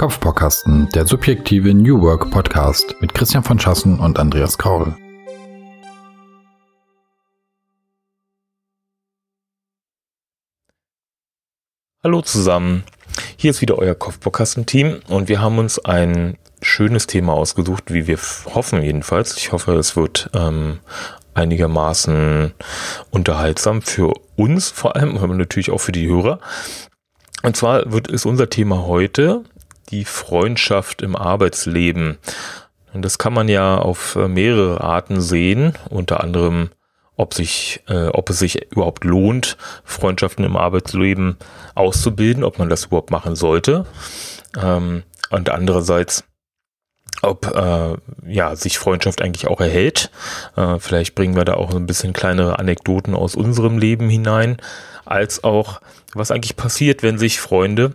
Kopfbaukasten, der subjektive New Work Podcast mit Christian von Schassen und Andreas Kaul. Hallo zusammen, hier ist wieder euer Kopfbaukasten-Team und wir haben uns ein schönes Thema ausgesucht, wie wir hoffen jedenfalls. Ich hoffe, es wird ähm, einigermaßen unterhaltsam für uns vor allem, aber natürlich auch für die Hörer. Und zwar wird es unser Thema heute die Freundschaft im Arbeitsleben. Und das kann man ja auf äh, mehrere Arten sehen, unter anderem ob sich, äh, ob es sich überhaupt lohnt, Freundschaften im Arbeitsleben auszubilden, ob man das überhaupt machen sollte. Ähm, und andererseits, ob äh, ja sich Freundschaft eigentlich auch erhält. Äh, vielleicht bringen wir da auch ein bisschen kleinere Anekdoten aus unserem Leben hinein, als auch was eigentlich passiert, wenn sich Freunde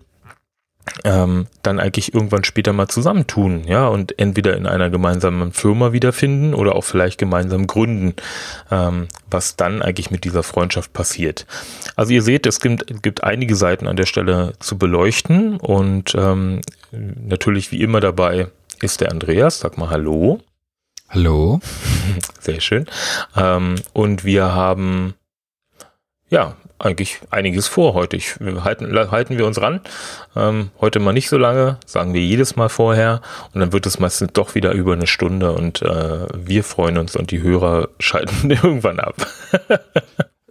ähm, dann eigentlich irgendwann später mal zusammentun, ja, und entweder in einer gemeinsamen Firma wiederfinden oder auch vielleicht gemeinsam gründen, ähm, was dann eigentlich mit dieser Freundschaft passiert. Also ihr seht, es gibt, gibt einige Seiten an der Stelle zu beleuchten und ähm, natürlich wie immer dabei ist der Andreas. Sag mal Hallo. Hallo. Sehr schön. Ähm, und wir haben ja eigentlich einiges vor heute. Ich, halten, halten wir uns ran. Ähm, heute mal nicht so lange, sagen wir jedes Mal vorher. Und dann wird es meistens doch wieder über eine Stunde und äh, wir freuen uns und die Hörer schalten irgendwann ab.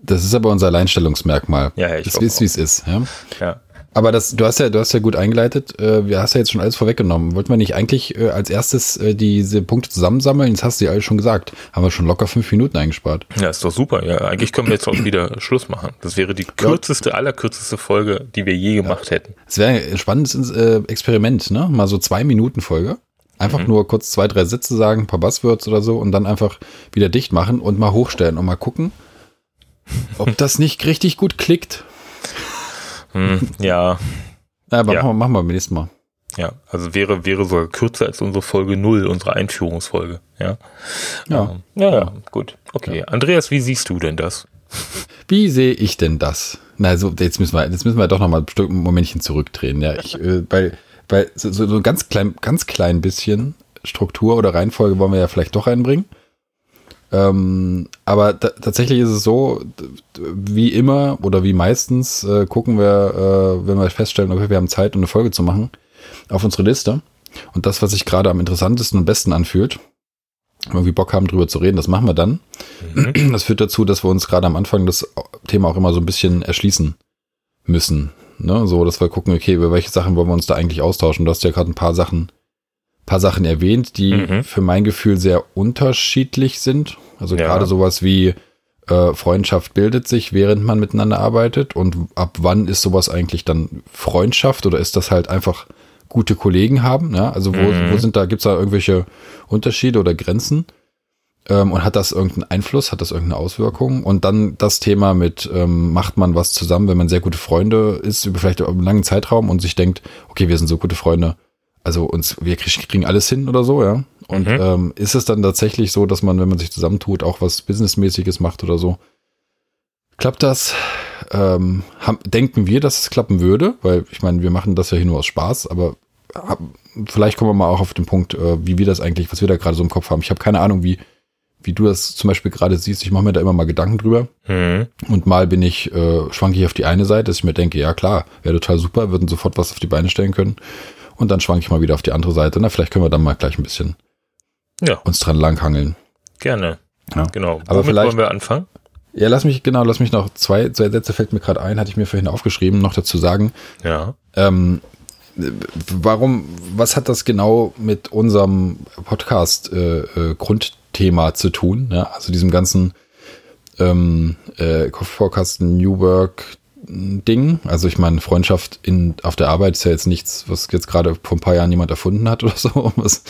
das ist aber unser Alleinstellungsmerkmal. Ja, ja ich das ist, wie es ist. Ja. ja. Aber das, du hast ja, du hast ja gut eingeleitet. Äh, wir hast ja jetzt schon alles vorweggenommen. Wollten wir nicht eigentlich äh, als erstes äh, diese Punkte zusammensammeln? Jetzt hast du ja alles schon gesagt. Haben wir schon locker fünf Minuten eingespart. Ja, ist doch super. Ja, eigentlich können wir jetzt auch wieder Schluss machen. Das wäre die kürzeste, allerkürzeste Folge, die wir je gemacht ja. hätten. Es wäre ein spannendes äh, Experiment, ne? Mal so zwei Minuten Folge. Einfach mhm. nur kurz zwei, drei Sätze sagen, ein paar Buzzwords oder so und dann einfach wieder dicht machen und mal hochstellen und mal gucken, ob das nicht richtig gut klickt. Hm, ja. Aber ja. Machen, wir, machen wir beim nächsten Mal. Ja, also wäre, wäre sogar kürzer als unsere Folge 0, unsere Einführungsfolge. Ja. Ja, ähm, ja, ja, gut. Okay. Ja. Andreas, wie siehst du denn das? Wie sehe ich denn das? Na, also jetzt müssen wir, jetzt müssen wir doch noch mal ein Momentchen zurückdrehen. Ja, ich, äh, weil, weil so, so ein ganz klein, ganz klein bisschen Struktur oder Reihenfolge wollen wir ja vielleicht doch reinbringen. Ähm, aber tatsächlich ist es so, wie immer oder wie meistens äh, gucken wir, äh, wenn wir feststellen, okay, wir haben Zeit, um eine Folge zu machen, auf unsere Liste. Und das, was sich gerade am interessantesten und besten anfühlt, wenn wir Bock haben, drüber zu reden, das machen wir dann. Mhm. Das führt dazu, dass wir uns gerade am Anfang das Thema auch immer so ein bisschen erschließen müssen. Ne? So, dass wir gucken, okay, über welche Sachen wollen wir uns da eigentlich austauschen. Du hast ja gerade ein paar Sachen paar Sachen erwähnt, die mhm. für mein Gefühl sehr unterschiedlich sind. Also ja. gerade sowas wie äh, Freundschaft bildet sich, während man miteinander arbeitet. Und ab wann ist sowas eigentlich dann Freundschaft oder ist das halt einfach gute Kollegen haben? Ja? Also wo, mhm. wo sind da, gibt's da irgendwelche Unterschiede oder Grenzen? Ähm, und hat das irgendeinen Einfluss, hat das irgendeine Auswirkung? Und dann das Thema mit, ähm, macht man was zusammen, wenn man sehr gute Freunde ist, über vielleicht einen langen Zeitraum und sich denkt, okay, wir sind so gute Freunde, also uns, wir kriegen alles hin oder so, ja. Und mhm. ähm, ist es dann tatsächlich so, dass man, wenn man sich zusammentut, auch was Businessmäßiges macht oder so? Klappt das? Ähm, haben, denken wir, dass es klappen würde? Weil ich meine, wir machen das ja hier nur aus Spaß, aber hab, vielleicht kommen wir mal auch auf den Punkt, äh, wie wir das eigentlich, was wir da gerade so im Kopf haben. Ich habe keine Ahnung, wie, wie du das zum Beispiel gerade siehst. Ich mache mir da immer mal Gedanken drüber. Mhm. Und mal bin ich, äh, schwanke ich auf die eine Seite, dass ich mir denke, ja klar, wäre total super, würden sofort was auf die Beine stellen können. Und dann schwanke ich mal wieder auf die andere Seite. Na, vielleicht können wir dann mal gleich ein bisschen ja. uns dran langhangeln. Gerne. Ja. Genau. Aber Womit vielleicht wollen wir anfangen? Ja, lass mich, genau, lass mich noch zwei, zwei Sätze fällt mir gerade ein, hatte ich mir vorhin aufgeschrieben, noch dazu sagen. Ja. Ähm, warum, was hat das genau mit unserem Podcast äh, äh, Grundthema zu tun? Ja? Also diesem ganzen ähm, äh, Kopfvorkasten New Work Ding. Also ich meine, Freundschaft in, auf der Arbeit ist ja jetzt nichts, was jetzt gerade vor ein paar Jahren jemand erfunden hat oder so, was,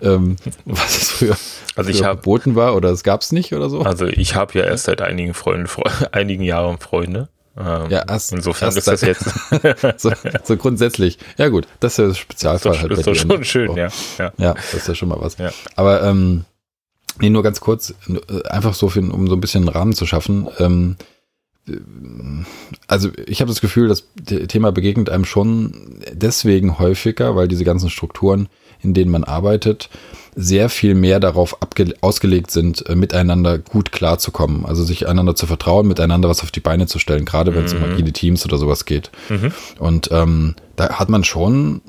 ähm, was es früher, also ich hab, verboten war oder es gab es nicht oder so. Also ich habe ja erst seit einigen Freunden, einigen Jahren Freunde. Ähm, ja, erst, insofern erst ist das jetzt so, so, grundsätzlich. Ja gut, das ist ja das Spezialfall das halt. Das ist doch schon ne? schön, ja, ja. Ja, das ist ja schon mal was. Ja. Aber ähm, nee, nur ganz kurz, äh, einfach so, für, um so ein bisschen einen Rahmen zu schaffen. Ähm, also ich habe das Gefühl, das Thema begegnet einem schon deswegen häufiger, weil diese ganzen Strukturen, in denen man arbeitet, sehr viel mehr darauf ausgelegt sind, äh, miteinander gut klarzukommen. Also sich einander zu vertrauen, miteinander was auf die Beine zu stellen, gerade wenn es mhm. um agile Teams oder sowas geht. Mhm. Und ähm, da hat man schon,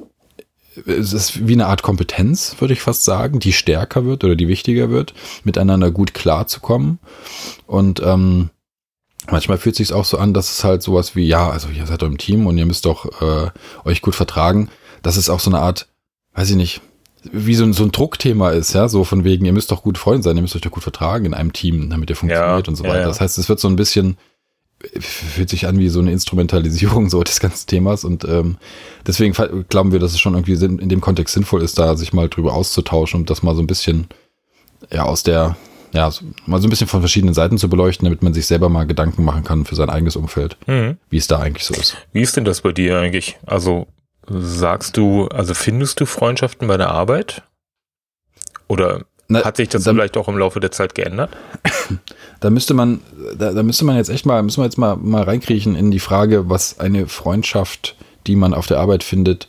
es ist wie eine Art Kompetenz, würde ich fast sagen, die stärker wird oder die wichtiger wird, miteinander gut klarzukommen. Und ähm, manchmal fühlt es sich auch so an, dass es halt sowas wie, ja, also ihr seid doch im Team und ihr müsst doch äh, euch gut vertragen. Das ist auch so eine Art, weiß ich nicht, wie so ein, so ein Druckthema ist, ja, so von wegen, ihr müsst doch gut Freunde sein, ihr müsst euch doch gut vertragen in einem Team, damit ihr funktioniert ja, und so weiter. Ja, ja. Das heißt, es wird so ein bisschen, fühlt sich an wie so eine Instrumentalisierung so des ganzen Themas und ähm, deswegen glauben wir, dass es schon irgendwie in dem Kontext sinnvoll ist, da sich mal drüber auszutauschen und das mal so ein bisschen ja aus der ja, mal so ein bisschen von verschiedenen Seiten zu beleuchten, damit man sich selber mal Gedanken machen kann für sein eigenes Umfeld, mhm. wie es da eigentlich so ist. Wie ist denn das bei dir eigentlich? Also Sagst du, also findest du Freundschaften bei der Arbeit? Oder Na, hat sich das dann, vielleicht auch im Laufe der Zeit geändert? Da müsste man, da, da müsste man jetzt echt mal, müssen wir jetzt mal, mal reinkriechen in die Frage, was eine Freundschaft, die man auf der Arbeit findet,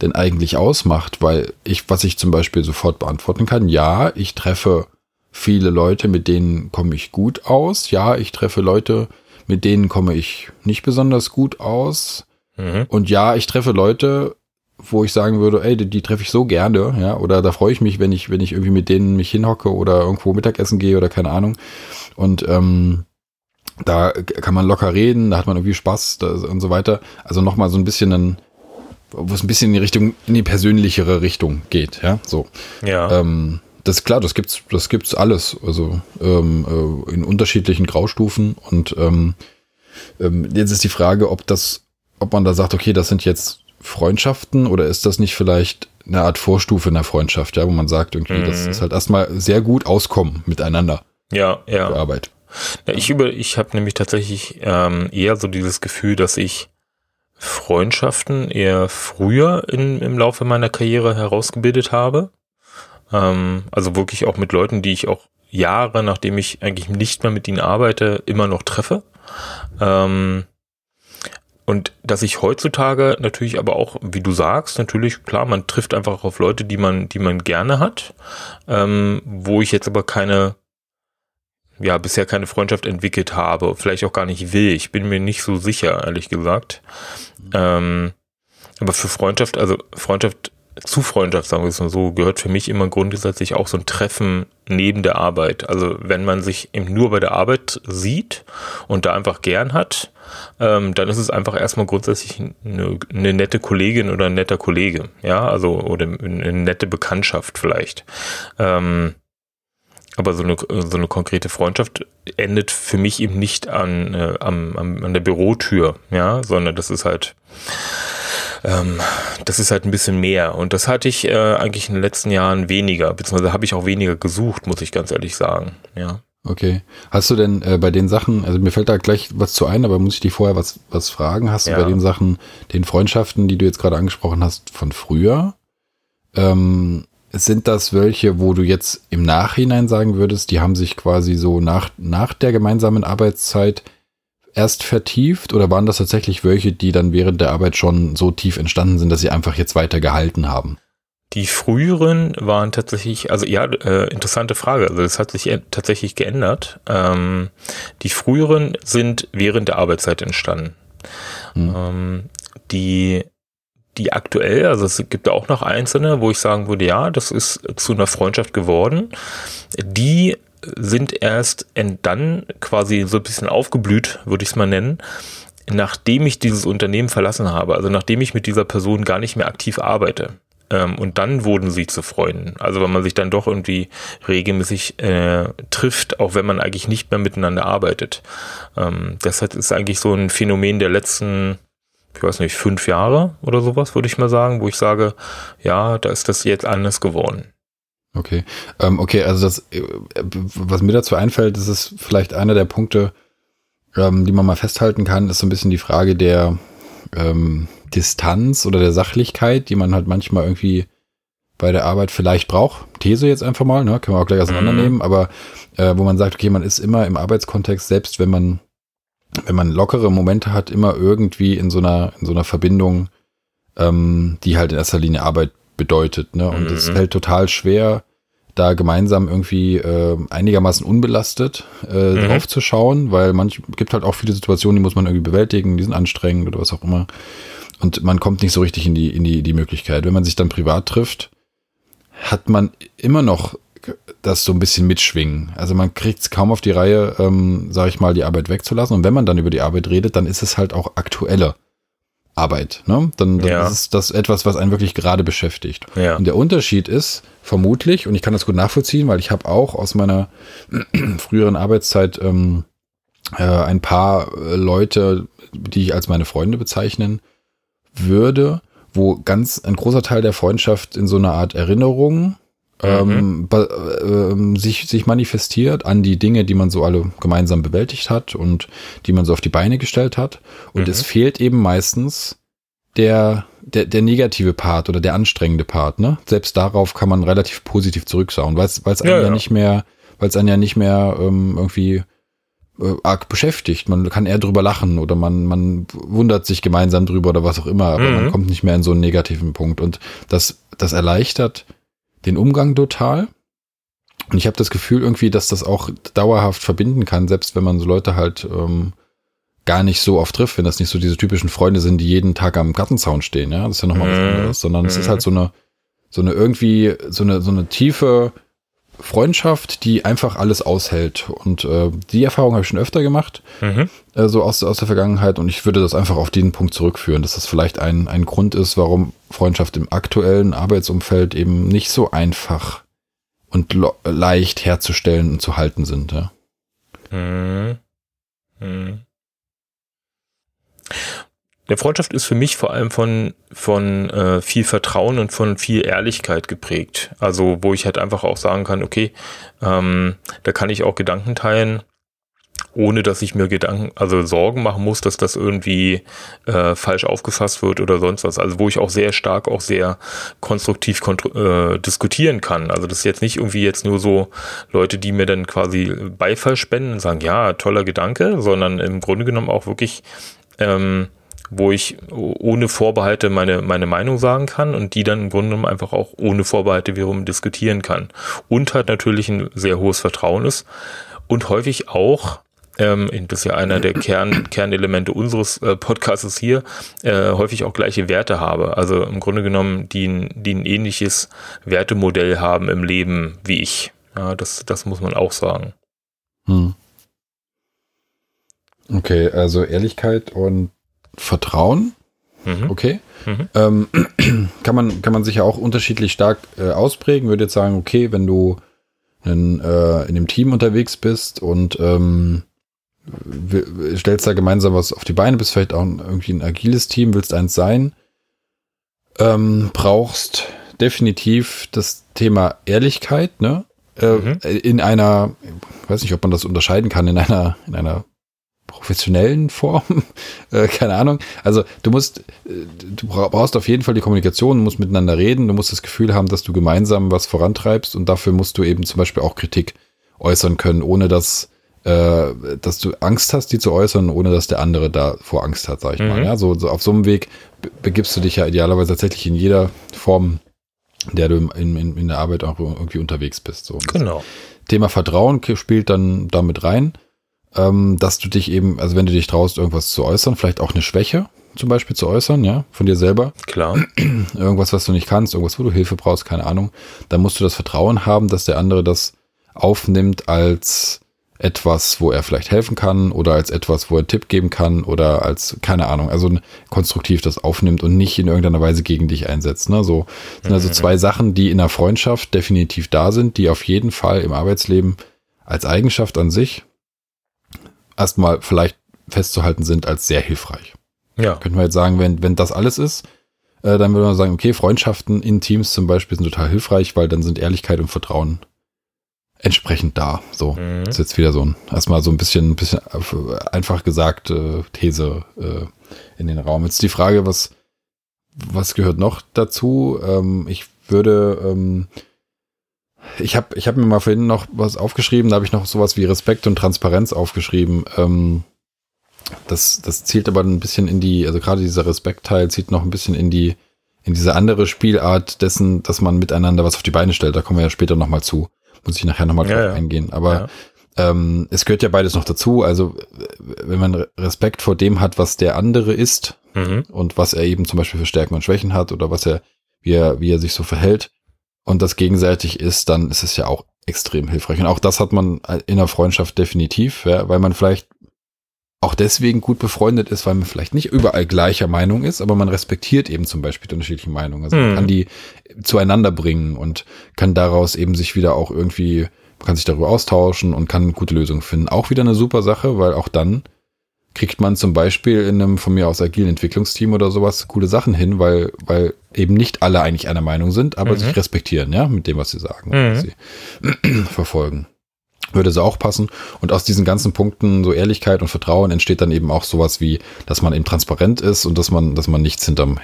denn eigentlich ausmacht, weil ich, was ich zum Beispiel sofort beantworten kann, ja, ich treffe viele Leute, mit denen komme ich gut aus. Ja, ich treffe Leute, mit denen komme ich nicht besonders gut aus. Mhm. Und ja, ich treffe Leute, wo ich sagen würde, ey, die, die treffe ich so gerne, ja, oder da freue ich mich, wenn ich, wenn ich irgendwie mit denen mich hinhocke oder irgendwo Mittagessen gehe oder keine Ahnung. Und ähm, da kann man locker reden, da hat man irgendwie Spaß da, und so weiter. Also nochmal so ein bisschen ein, wo es ein bisschen in die Richtung, in die persönlichere Richtung geht, ja, so. Ja. Ähm, das ist klar, das gibt's, das gibt's alles, also ähm, äh, in unterschiedlichen Graustufen und ähm, ähm, jetzt ist die Frage, ob das ob man da sagt, okay, das sind jetzt Freundschaften oder ist das nicht vielleicht eine Art Vorstufe in der Freundschaft, ja, wo man sagt, irgendwie, mhm. das ist halt erstmal sehr gut auskommen miteinander. Ja, ja. Für Arbeit. Ja, ich über, ich habe nämlich tatsächlich ähm, eher so dieses Gefühl, dass ich Freundschaften eher früher in, im Laufe meiner Karriere herausgebildet habe. Ähm, also wirklich auch mit Leuten, die ich auch Jahre, nachdem ich eigentlich nicht mehr mit ihnen arbeite, immer noch treffe. Ähm, und dass ich heutzutage natürlich aber auch, wie du sagst, natürlich, klar, man trifft einfach auf Leute, die man, die man gerne hat, ähm, wo ich jetzt aber keine, ja, bisher keine Freundschaft entwickelt habe, vielleicht auch gar nicht will. Ich bin mir nicht so sicher, ehrlich gesagt. Ähm, aber für Freundschaft, also Freundschaft zu Freundschaft, sagen wir es mal so, gehört für mich immer grundsätzlich auch so ein Treffen neben der Arbeit. Also wenn man sich eben nur bei der Arbeit sieht und da einfach gern hat, ähm, dann ist es einfach erstmal grundsätzlich eine, eine, nette Kollegin oder ein netter Kollege, ja, also oder eine nette Bekanntschaft vielleicht. Ähm, aber so eine, so eine konkrete Freundschaft endet für mich eben nicht an, äh, am, am, an der Bürotür, ja, sondern das ist halt ähm, das ist halt ein bisschen mehr. Und das hatte ich äh, eigentlich in den letzten Jahren weniger, beziehungsweise habe ich auch weniger gesucht, muss ich ganz ehrlich sagen. Ja. Okay. Hast du denn äh, bei den Sachen, also mir fällt da gleich was zu ein, aber muss ich dich vorher was, was fragen? Hast ja. du bei den Sachen, den Freundschaften, die du jetzt gerade angesprochen hast, von früher, ähm, sind das welche, wo du jetzt im Nachhinein sagen würdest, die haben sich quasi so nach, nach der gemeinsamen Arbeitszeit erst vertieft oder waren das tatsächlich welche, die dann während der Arbeit schon so tief entstanden sind, dass sie einfach jetzt weiter gehalten haben? Die früheren waren tatsächlich, also ja, äh, interessante Frage. Also das hat sich tatsächlich geändert. Ähm, die früheren sind während der Arbeitszeit entstanden. Hm. Ähm, die die aktuell, also es gibt auch noch einzelne, wo ich sagen würde, ja, das ist zu einer Freundschaft geworden. Die sind erst dann quasi so ein bisschen aufgeblüht, würde ich es mal nennen, nachdem ich dieses Unternehmen verlassen habe, also nachdem ich mit dieser Person gar nicht mehr aktiv arbeite. Ähm, und dann wurden sie zu Freunden. Also wenn man sich dann doch irgendwie regelmäßig äh, trifft, auch wenn man eigentlich nicht mehr miteinander arbeitet. Ähm, das ist eigentlich so ein Phänomen der letzten, ich weiß nicht, fünf Jahre oder sowas, würde ich mal sagen, wo ich sage, ja, da ist das jetzt anders geworden. Okay. Ähm, okay, also das, äh, was mir dazu einfällt, das ist vielleicht einer der Punkte, ähm, die man mal festhalten kann, ist so ein bisschen die Frage der ähm, Distanz oder der Sachlichkeit, die man halt manchmal irgendwie bei der Arbeit vielleicht braucht. These jetzt einfach mal, ne? Können wir auch gleich auseinandernehmen, mhm. aber äh, wo man sagt, okay, man ist immer im Arbeitskontext, selbst wenn man wenn man lockere Momente hat, immer irgendwie in so einer, in so einer Verbindung, ähm, die halt in erster Linie Arbeit bedeutet. Ne? Und es mhm. fällt total schwer, da gemeinsam irgendwie äh, einigermaßen unbelastet äh, mhm. drauf zu schauen, weil manch gibt halt auch viele Situationen, die muss man irgendwie bewältigen, die sind anstrengend oder was auch immer. Und man kommt nicht so richtig in die, in die, die Möglichkeit. Wenn man sich dann privat trifft, hat man immer noch das so ein bisschen mitschwingen. Also man kriegt es kaum auf die Reihe, ähm, sage ich mal, die Arbeit wegzulassen. Und wenn man dann über die Arbeit redet, dann ist es halt auch aktuelle Arbeit. Ne? Dann, dann ja. ist das etwas, was einen wirklich gerade beschäftigt. Ja. Und der Unterschied ist vermutlich, und ich kann das gut nachvollziehen, weil ich habe auch aus meiner früheren Arbeitszeit ähm, äh, ein paar äh, Leute, die ich als meine Freunde bezeichnen würde, wo ganz ein großer Teil der Freundschaft in so einer Art Erinnerung ähm, äh, sich, sich manifestiert an die Dinge, die man so alle gemeinsam bewältigt hat und die man so auf die Beine gestellt hat. Und mhm. es fehlt eben meistens der, der, der negative Part oder der anstrengende Part, ne? Selbst darauf kann man relativ positiv zurückschauen, weil es einen ja, ja, ja, nicht mehr, weil es einen ja nicht mehr ähm, irgendwie äh, arg beschäftigt. Man kann eher drüber lachen oder man, man wundert sich gemeinsam drüber oder was auch immer, aber mhm. man kommt nicht mehr in so einen negativen Punkt. Und das, das erleichtert den Umgang total. Und ich habe das Gefühl irgendwie, dass das auch dauerhaft verbinden kann, selbst wenn man so Leute halt ähm, gar nicht so oft trifft, wenn das nicht so diese typischen Freunde sind, die jeden Tag am Gartenzaun stehen, ja, das ist ja nochmal mhm. was anderes, sondern mhm. es ist halt so eine, so eine irgendwie, so eine, so eine tiefe Freundschaft, die einfach alles aushält. Und äh, die Erfahrung habe ich schon öfter gemacht, mhm. äh, so aus, aus der Vergangenheit. Und ich würde das einfach auf den Punkt zurückführen, dass das vielleicht ein, ein Grund ist, warum Freundschaft im aktuellen Arbeitsumfeld eben nicht so einfach und leicht herzustellen und zu halten sind. Ja. Mhm. Mhm. Der Freundschaft ist für mich vor allem von, von äh, viel Vertrauen und von viel Ehrlichkeit geprägt. Also wo ich halt einfach auch sagen kann, okay, ähm, da kann ich auch Gedanken teilen, ohne dass ich mir Gedanken, also Sorgen machen muss, dass das irgendwie äh, falsch aufgefasst wird oder sonst was. Also wo ich auch sehr stark, auch sehr konstruktiv äh, diskutieren kann. Also das ist jetzt nicht irgendwie jetzt nur so Leute, die mir dann quasi Beifall spenden und sagen, ja, toller Gedanke, sondern im Grunde genommen auch wirklich ähm, wo ich ohne Vorbehalte meine, meine Meinung sagen kann und die dann im Grunde genommen einfach auch ohne Vorbehalte wiederum diskutieren kann. Und halt natürlich ein sehr hohes Vertrauen ist und häufig auch ähm, das ist ja einer der Kern, Kernelemente unseres äh, Podcasts hier, äh, häufig auch gleiche Werte habe. Also im Grunde genommen, die, die ein ähnliches Wertemodell haben im Leben wie ich. Ja, das, das muss man auch sagen. Hm. Okay, also Ehrlichkeit und Vertrauen. Mhm. Okay. Mhm. Ähm, kann, man, kann man sich ja auch unterschiedlich stark äh, ausprägen. Würde jetzt sagen, okay, wenn du in, äh, in dem Team unterwegs bist und ähm, stellst da gemeinsam was auf die Beine, bist vielleicht auch irgendwie ein agiles Team, willst eins sein, ähm, brauchst definitiv das Thema Ehrlichkeit, ne? Äh, mhm. In einer, ich weiß nicht, ob man das unterscheiden kann, in einer, in einer professionellen Form, äh, keine Ahnung. Also du musst, äh, du brauchst auf jeden Fall die Kommunikation, du musst miteinander reden, du musst das Gefühl haben, dass du gemeinsam was vorantreibst und dafür musst du eben zum Beispiel auch Kritik äußern können, ohne dass äh, dass du Angst hast, die zu äußern, ohne dass der andere da vor Angst hat, sag ich mhm. mal. Ja, so, so auf so einem Weg begibst du dich ja idealerweise tatsächlich in jeder Form, in der du in, in, in der Arbeit auch irgendwie unterwegs bist. So. Genau. Thema Vertrauen spielt dann damit rein ähm, dass du dich eben, also wenn du dich traust, irgendwas zu äußern, vielleicht auch eine Schwäche zum Beispiel zu äußern, ja, von dir selber. Klar. Irgendwas, was du nicht kannst, irgendwas, wo du Hilfe brauchst, keine Ahnung. Dann musst du das Vertrauen haben, dass der andere das aufnimmt als etwas, wo er vielleicht helfen kann oder als etwas, wo er einen Tipp geben kann oder als, keine Ahnung, also konstruktiv das aufnimmt und nicht in irgendeiner Weise gegen dich einsetzt. Ne? So sind also mhm. zwei Sachen, die in der Freundschaft definitiv da sind, die auf jeden Fall im Arbeitsleben als Eigenschaft an sich erstmal vielleicht festzuhalten sind als sehr hilfreich. Ja. Könnten wir jetzt sagen, wenn, wenn das alles ist, äh, dann würde man sagen, okay, Freundschaften in Teams zum Beispiel sind total hilfreich, weil dann sind Ehrlichkeit und Vertrauen entsprechend da. So, mhm. ist jetzt wieder so ein, erstmal so ein bisschen, ein bisschen einfach gesagt äh, These äh, in den Raum. Jetzt die Frage, was, was gehört noch dazu? Ähm, ich würde ähm, ich habe ich hab mir mal vorhin noch was aufgeschrieben, da habe ich noch sowas wie Respekt und Transparenz aufgeschrieben. Ähm, das, das zielt aber ein bisschen in die, also gerade dieser Respektteil zieht noch ein bisschen in die, in diese andere Spielart dessen, dass man miteinander was auf die Beine stellt. Da kommen wir ja später nochmal zu. Muss ich nachher nochmal drauf ja, ja. eingehen. Aber ja. ähm, es gehört ja beides noch dazu. Also wenn man Respekt vor dem hat, was der andere ist mhm. und was er eben zum Beispiel für Stärken und Schwächen hat oder was er, wie er, wie er sich so verhält und das gegenseitig ist, dann ist es ja auch extrem hilfreich. Und auch das hat man in der Freundschaft definitiv, ja, weil man vielleicht auch deswegen gut befreundet ist, weil man vielleicht nicht überall gleicher Meinung ist, aber man respektiert eben zum Beispiel die unterschiedlichen Meinungen. Also man hm. kann die zueinander bringen und kann daraus eben sich wieder auch irgendwie, man kann sich darüber austauschen und kann gute Lösungen finden. Auch wieder eine super Sache, weil auch dann kriegt man zum Beispiel in einem von mir aus agilen Entwicklungsteam oder sowas coole Sachen hin, weil, weil eben nicht alle eigentlich einer Meinung sind, aber mhm. sich respektieren, ja, mit dem, was sie sagen, mhm. was sie verfolgen würde es auch passen. Und aus diesen ganzen Punkten, so Ehrlichkeit und Vertrauen, entsteht dann eben auch sowas wie, dass man eben transparent ist und dass man, dass man nichts hinterm,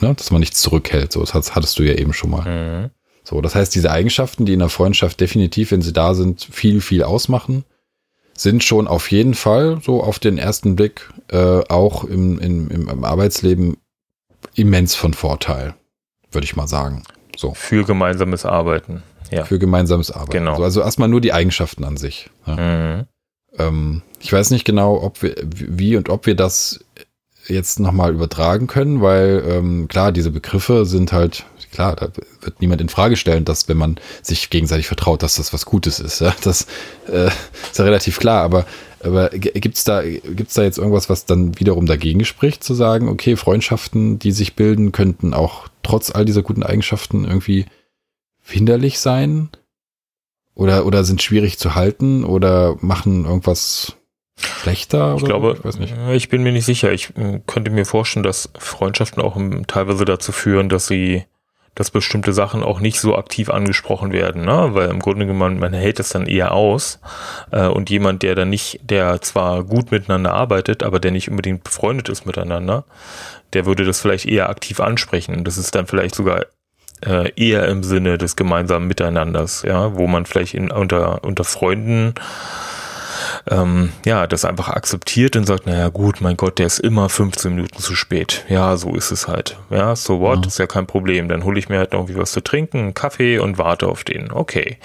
ne, dass man nichts zurückhält. So, das hattest du ja eben schon mal. Mhm. So, das heißt, diese Eigenschaften, die in der Freundschaft definitiv, wenn sie da sind, viel, viel ausmachen, sind schon auf jeden Fall so auf den ersten Blick äh, auch im, im, im Arbeitsleben immens von Vorteil, würde ich mal sagen. So. Für gemeinsames Arbeiten ja. für gemeinsames Arbeiten. Genau. Also, also erstmal nur die Eigenschaften an sich. Ja. Mhm. Ähm, ich weiß nicht genau, ob wir, wie und ob wir das jetzt nochmal übertragen können, weil ähm, klar, diese Begriffe sind halt, klar, da wird niemand in Frage stellen, dass wenn man sich gegenseitig vertraut, dass das was Gutes ist. Ja? Das äh, ist ja relativ klar, aber, aber gibt's da, gibt's da jetzt irgendwas, was dann wiederum dagegen spricht, zu sagen, okay, Freundschaften, die sich bilden, könnten auch trotz all dieser guten Eigenschaften irgendwie hinderlich sein oder, oder sind schwierig zu halten oder machen irgendwas schlechter? Ich glaube, ich, äh, ich, bin mir nicht sicher. Ich könnte mir vorstellen, dass Freundschaften auch teilweise dazu führen, dass sie, dass bestimmte Sachen auch nicht so aktiv angesprochen werden, ne? Weil im Grunde genommen, man hält es dann eher aus. Äh, und jemand, der dann nicht, der zwar gut miteinander arbeitet, aber der nicht unbedingt befreundet ist miteinander, der würde das vielleicht eher aktiv ansprechen. Das ist dann vielleicht sogar äh, eher im Sinne des gemeinsamen Miteinanders, ja, wo man vielleicht in, unter, unter Freunden ähm, ja, das einfach akzeptiert und sagt, naja gut, mein Gott, der ist immer 15 Minuten zu spät. Ja, so ist es halt. Ja, so what, ja. ist ja kein Problem. Dann hole ich mir halt noch irgendwie was zu trinken, einen Kaffee und warte auf den. Okay.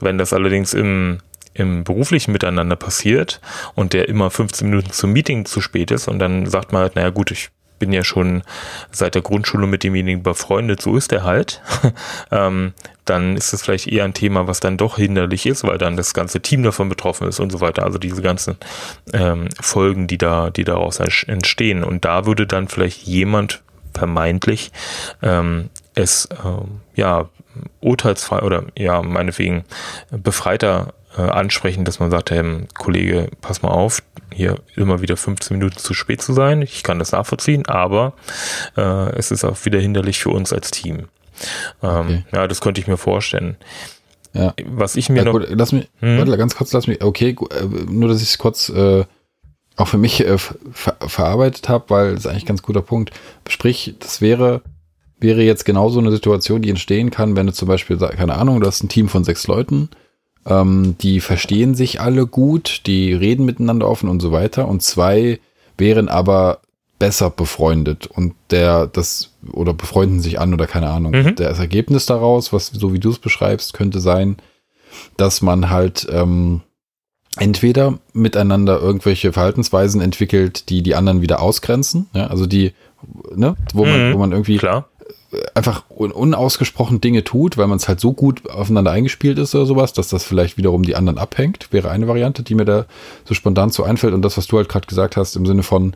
Wenn das allerdings im im beruflichen Miteinander passiert und der immer 15 Minuten zum Meeting zu spät ist und dann sagt man halt, naja gut, ich bin ja schon seit der Grundschule mit demjenigen befreundet, so ist er halt, ähm, dann ist das vielleicht eher ein Thema, was dann doch hinderlich ist, weil dann das ganze Team davon betroffen ist und so weiter. Also diese ganzen ähm, Folgen, die da, die daraus entstehen. Und da würde dann vielleicht jemand vermeintlich ähm, es ähm, ja urteilsfrei oder ja meinetwegen befreiter äh, ansprechen, dass man sagt, hey, Kollege, pass mal auf, hier immer wieder 15 Minuten zu spät zu sein. Ich kann das nachvollziehen, aber äh, es ist auch wieder hinderlich für uns als Team. Ähm, okay. Ja, das könnte ich mir vorstellen. Ja. Was ich mir ja, noch. Gut, lass mich, hm? warte, ganz kurz, lass mich, okay, äh, nur dass ich es kurz äh, auch für mich äh, ver verarbeitet habe, weil es eigentlich ein ganz guter Punkt. Sprich, das wäre, wäre jetzt genauso eine Situation, die entstehen kann, wenn du zum Beispiel, keine Ahnung, du hast ein Team von sechs Leuten ähm, die verstehen sich alle gut, die reden miteinander offen und so weiter. Und zwei wären aber besser befreundet und der das oder befreunden sich an oder keine Ahnung. Mhm. Das Ergebnis daraus, was so wie du es beschreibst, könnte sein, dass man halt ähm, entweder miteinander irgendwelche Verhaltensweisen entwickelt, die die anderen wieder ausgrenzen, ja, also die, ne, wo man, mhm. wo man irgendwie Klar einfach unausgesprochen Dinge tut, weil man es halt so gut aufeinander eingespielt ist oder sowas, dass das vielleicht wiederum die anderen abhängt, wäre eine Variante, die mir da so spontan zu einfällt. Und das, was du halt gerade gesagt hast, im Sinne von,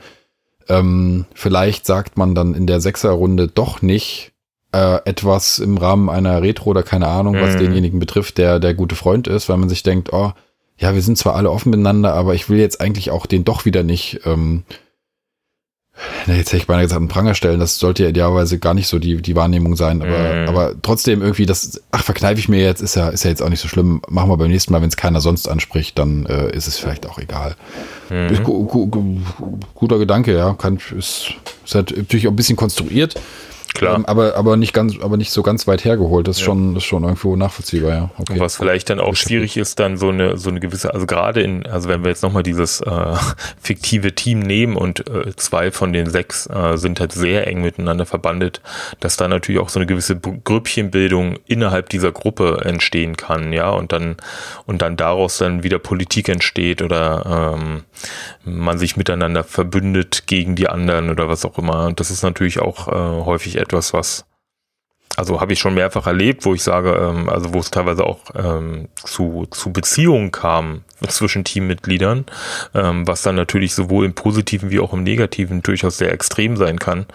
ähm, vielleicht sagt man dann in der Sechserrunde doch nicht äh, etwas im Rahmen einer Retro oder keine Ahnung, was mhm. denjenigen betrifft, der der gute Freund ist, weil man sich denkt, oh, ja, wir sind zwar alle offen miteinander, aber ich will jetzt eigentlich auch den doch wieder nicht ähm, na, jetzt hätte ich beinahe gesagt, einen Pranger stellen, das sollte ja idealerweise gar nicht so die, die Wahrnehmung sein, aber, mm. aber trotzdem irgendwie das, ach, verkneife ich mir jetzt, ist ja, ist ja jetzt auch nicht so schlimm, machen wir beim nächsten Mal, wenn es keiner sonst anspricht, dann äh, ist es vielleicht auch egal. Mm. Gu gu guter Gedanke, ja, kann, ist, ist halt natürlich auch ein bisschen konstruiert, Klar. Ähm, aber, aber nicht ganz, aber nicht so ganz weit hergeholt. Das ist Ja. schon, ist schon irgendwo nachvollziehbar, ja. Okay. Was vielleicht dann auch schwierig ist, dann so eine, so eine gewisse, also gerade in, also wenn wir jetzt nochmal dieses äh, fiktive Team nehmen und äh, zwei von den sechs äh, sind halt sehr eng miteinander verbandet, dass da natürlich auch so eine gewisse Grüppchenbildung innerhalb dieser Gruppe entstehen kann, ja, und dann, und dann daraus dann wieder Politik entsteht oder ähm, man sich miteinander verbündet gegen die anderen oder was auch immer. Und das ist natürlich auch äh, häufig etwas, was also habe ich schon mehrfach erlebt, wo ich sage, ähm, also wo es teilweise auch ähm, zu, zu Beziehungen kam zwischen Teammitgliedern, ähm, was dann natürlich sowohl im Positiven wie auch im Negativen durchaus sehr extrem sein kann.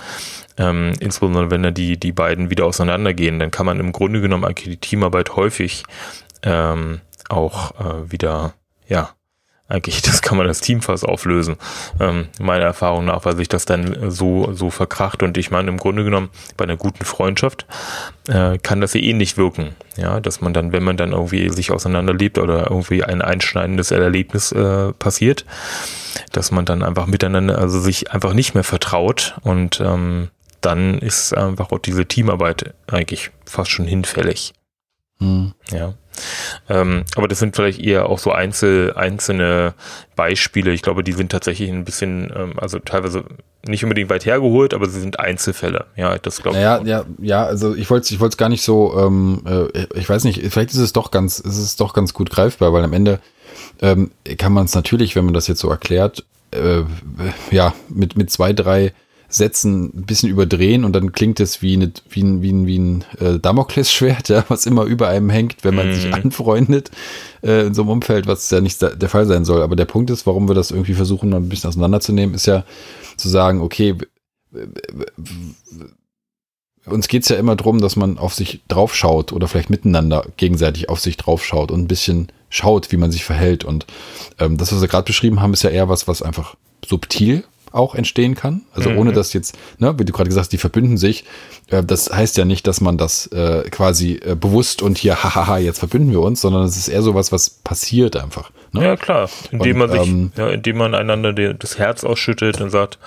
Ähm, insbesondere wenn dann die, die beiden wieder auseinandergehen, dann kann man im Grunde genommen eigentlich die Teamarbeit häufig ähm, auch äh, wieder, ja, eigentlich, das kann man das Team fast auflösen, ähm, meiner Erfahrung nach, weil sich das dann so, so verkracht. Und ich meine, im Grunde genommen, bei einer guten Freundschaft äh, kann das ja ähnlich wirken. Ja, dass man dann, wenn man dann irgendwie sich auseinanderlebt oder irgendwie ein einschneidendes Erlebnis äh, passiert, dass man dann einfach miteinander, also sich einfach nicht mehr vertraut und ähm, dann ist einfach auch diese Teamarbeit eigentlich fast schon hinfällig. Hm. Ja. Ähm, aber das sind vielleicht eher auch so einzel, einzelne Beispiele. Ich glaube, die sind tatsächlich ein bisschen, ähm, also teilweise nicht unbedingt weit hergeholt, aber sie sind Einzelfälle. Ja, das glaube Naja, ich. ja, ja, also ich wollte ich wollte es gar nicht so, ähm, äh, ich weiß nicht, vielleicht ist es doch ganz, ist es doch ganz gut greifbar, weil am Ende ähm, kann man es natürlich, wenn man das jetzt so erklärt, äh, ja, mit, mit zwei, drei Sätzen ein bisschen überdrehen und dann klingt es wie, eine, wie ein, wie ein, wie ein äh, Damoklesschwert, ja, was immer über einem hängt, wenn man Mhm. sich anfreundet äh, in so einem Umfeld, was ja nicht der Fall sein soll. Aber der Punkt ist, warum wir das irgendwie versuchen, mal ein bisschen auseinanderzunehmen, ist ja zu sagen, okay, uns geht's ja immer drum, dass man auf sich draufschaut oder vielleicht miteinander gegenseitig auf sich draufschaut und ein bisschen schaut, wie man sich verhält. Und ähm, das, was wir gerade beschrieben haben, ist ja eher was, was einfach subtil auch entstehen kann. Also Mhm. ohne dass jetzt, ne, wie du gerade gesagt hast, die verbünden sich. Äh, das heißt ja nicht, dass man das äh, quasi äh, bewusst und hier, hahaha, jetzt verbünden wir uns, sondern es ist eher sowas, was passiert einfach. Ne? Ja, klar. Indem Und, man sich, ähm, ja, indem man einander de- das Herz ausschüttet und sagt,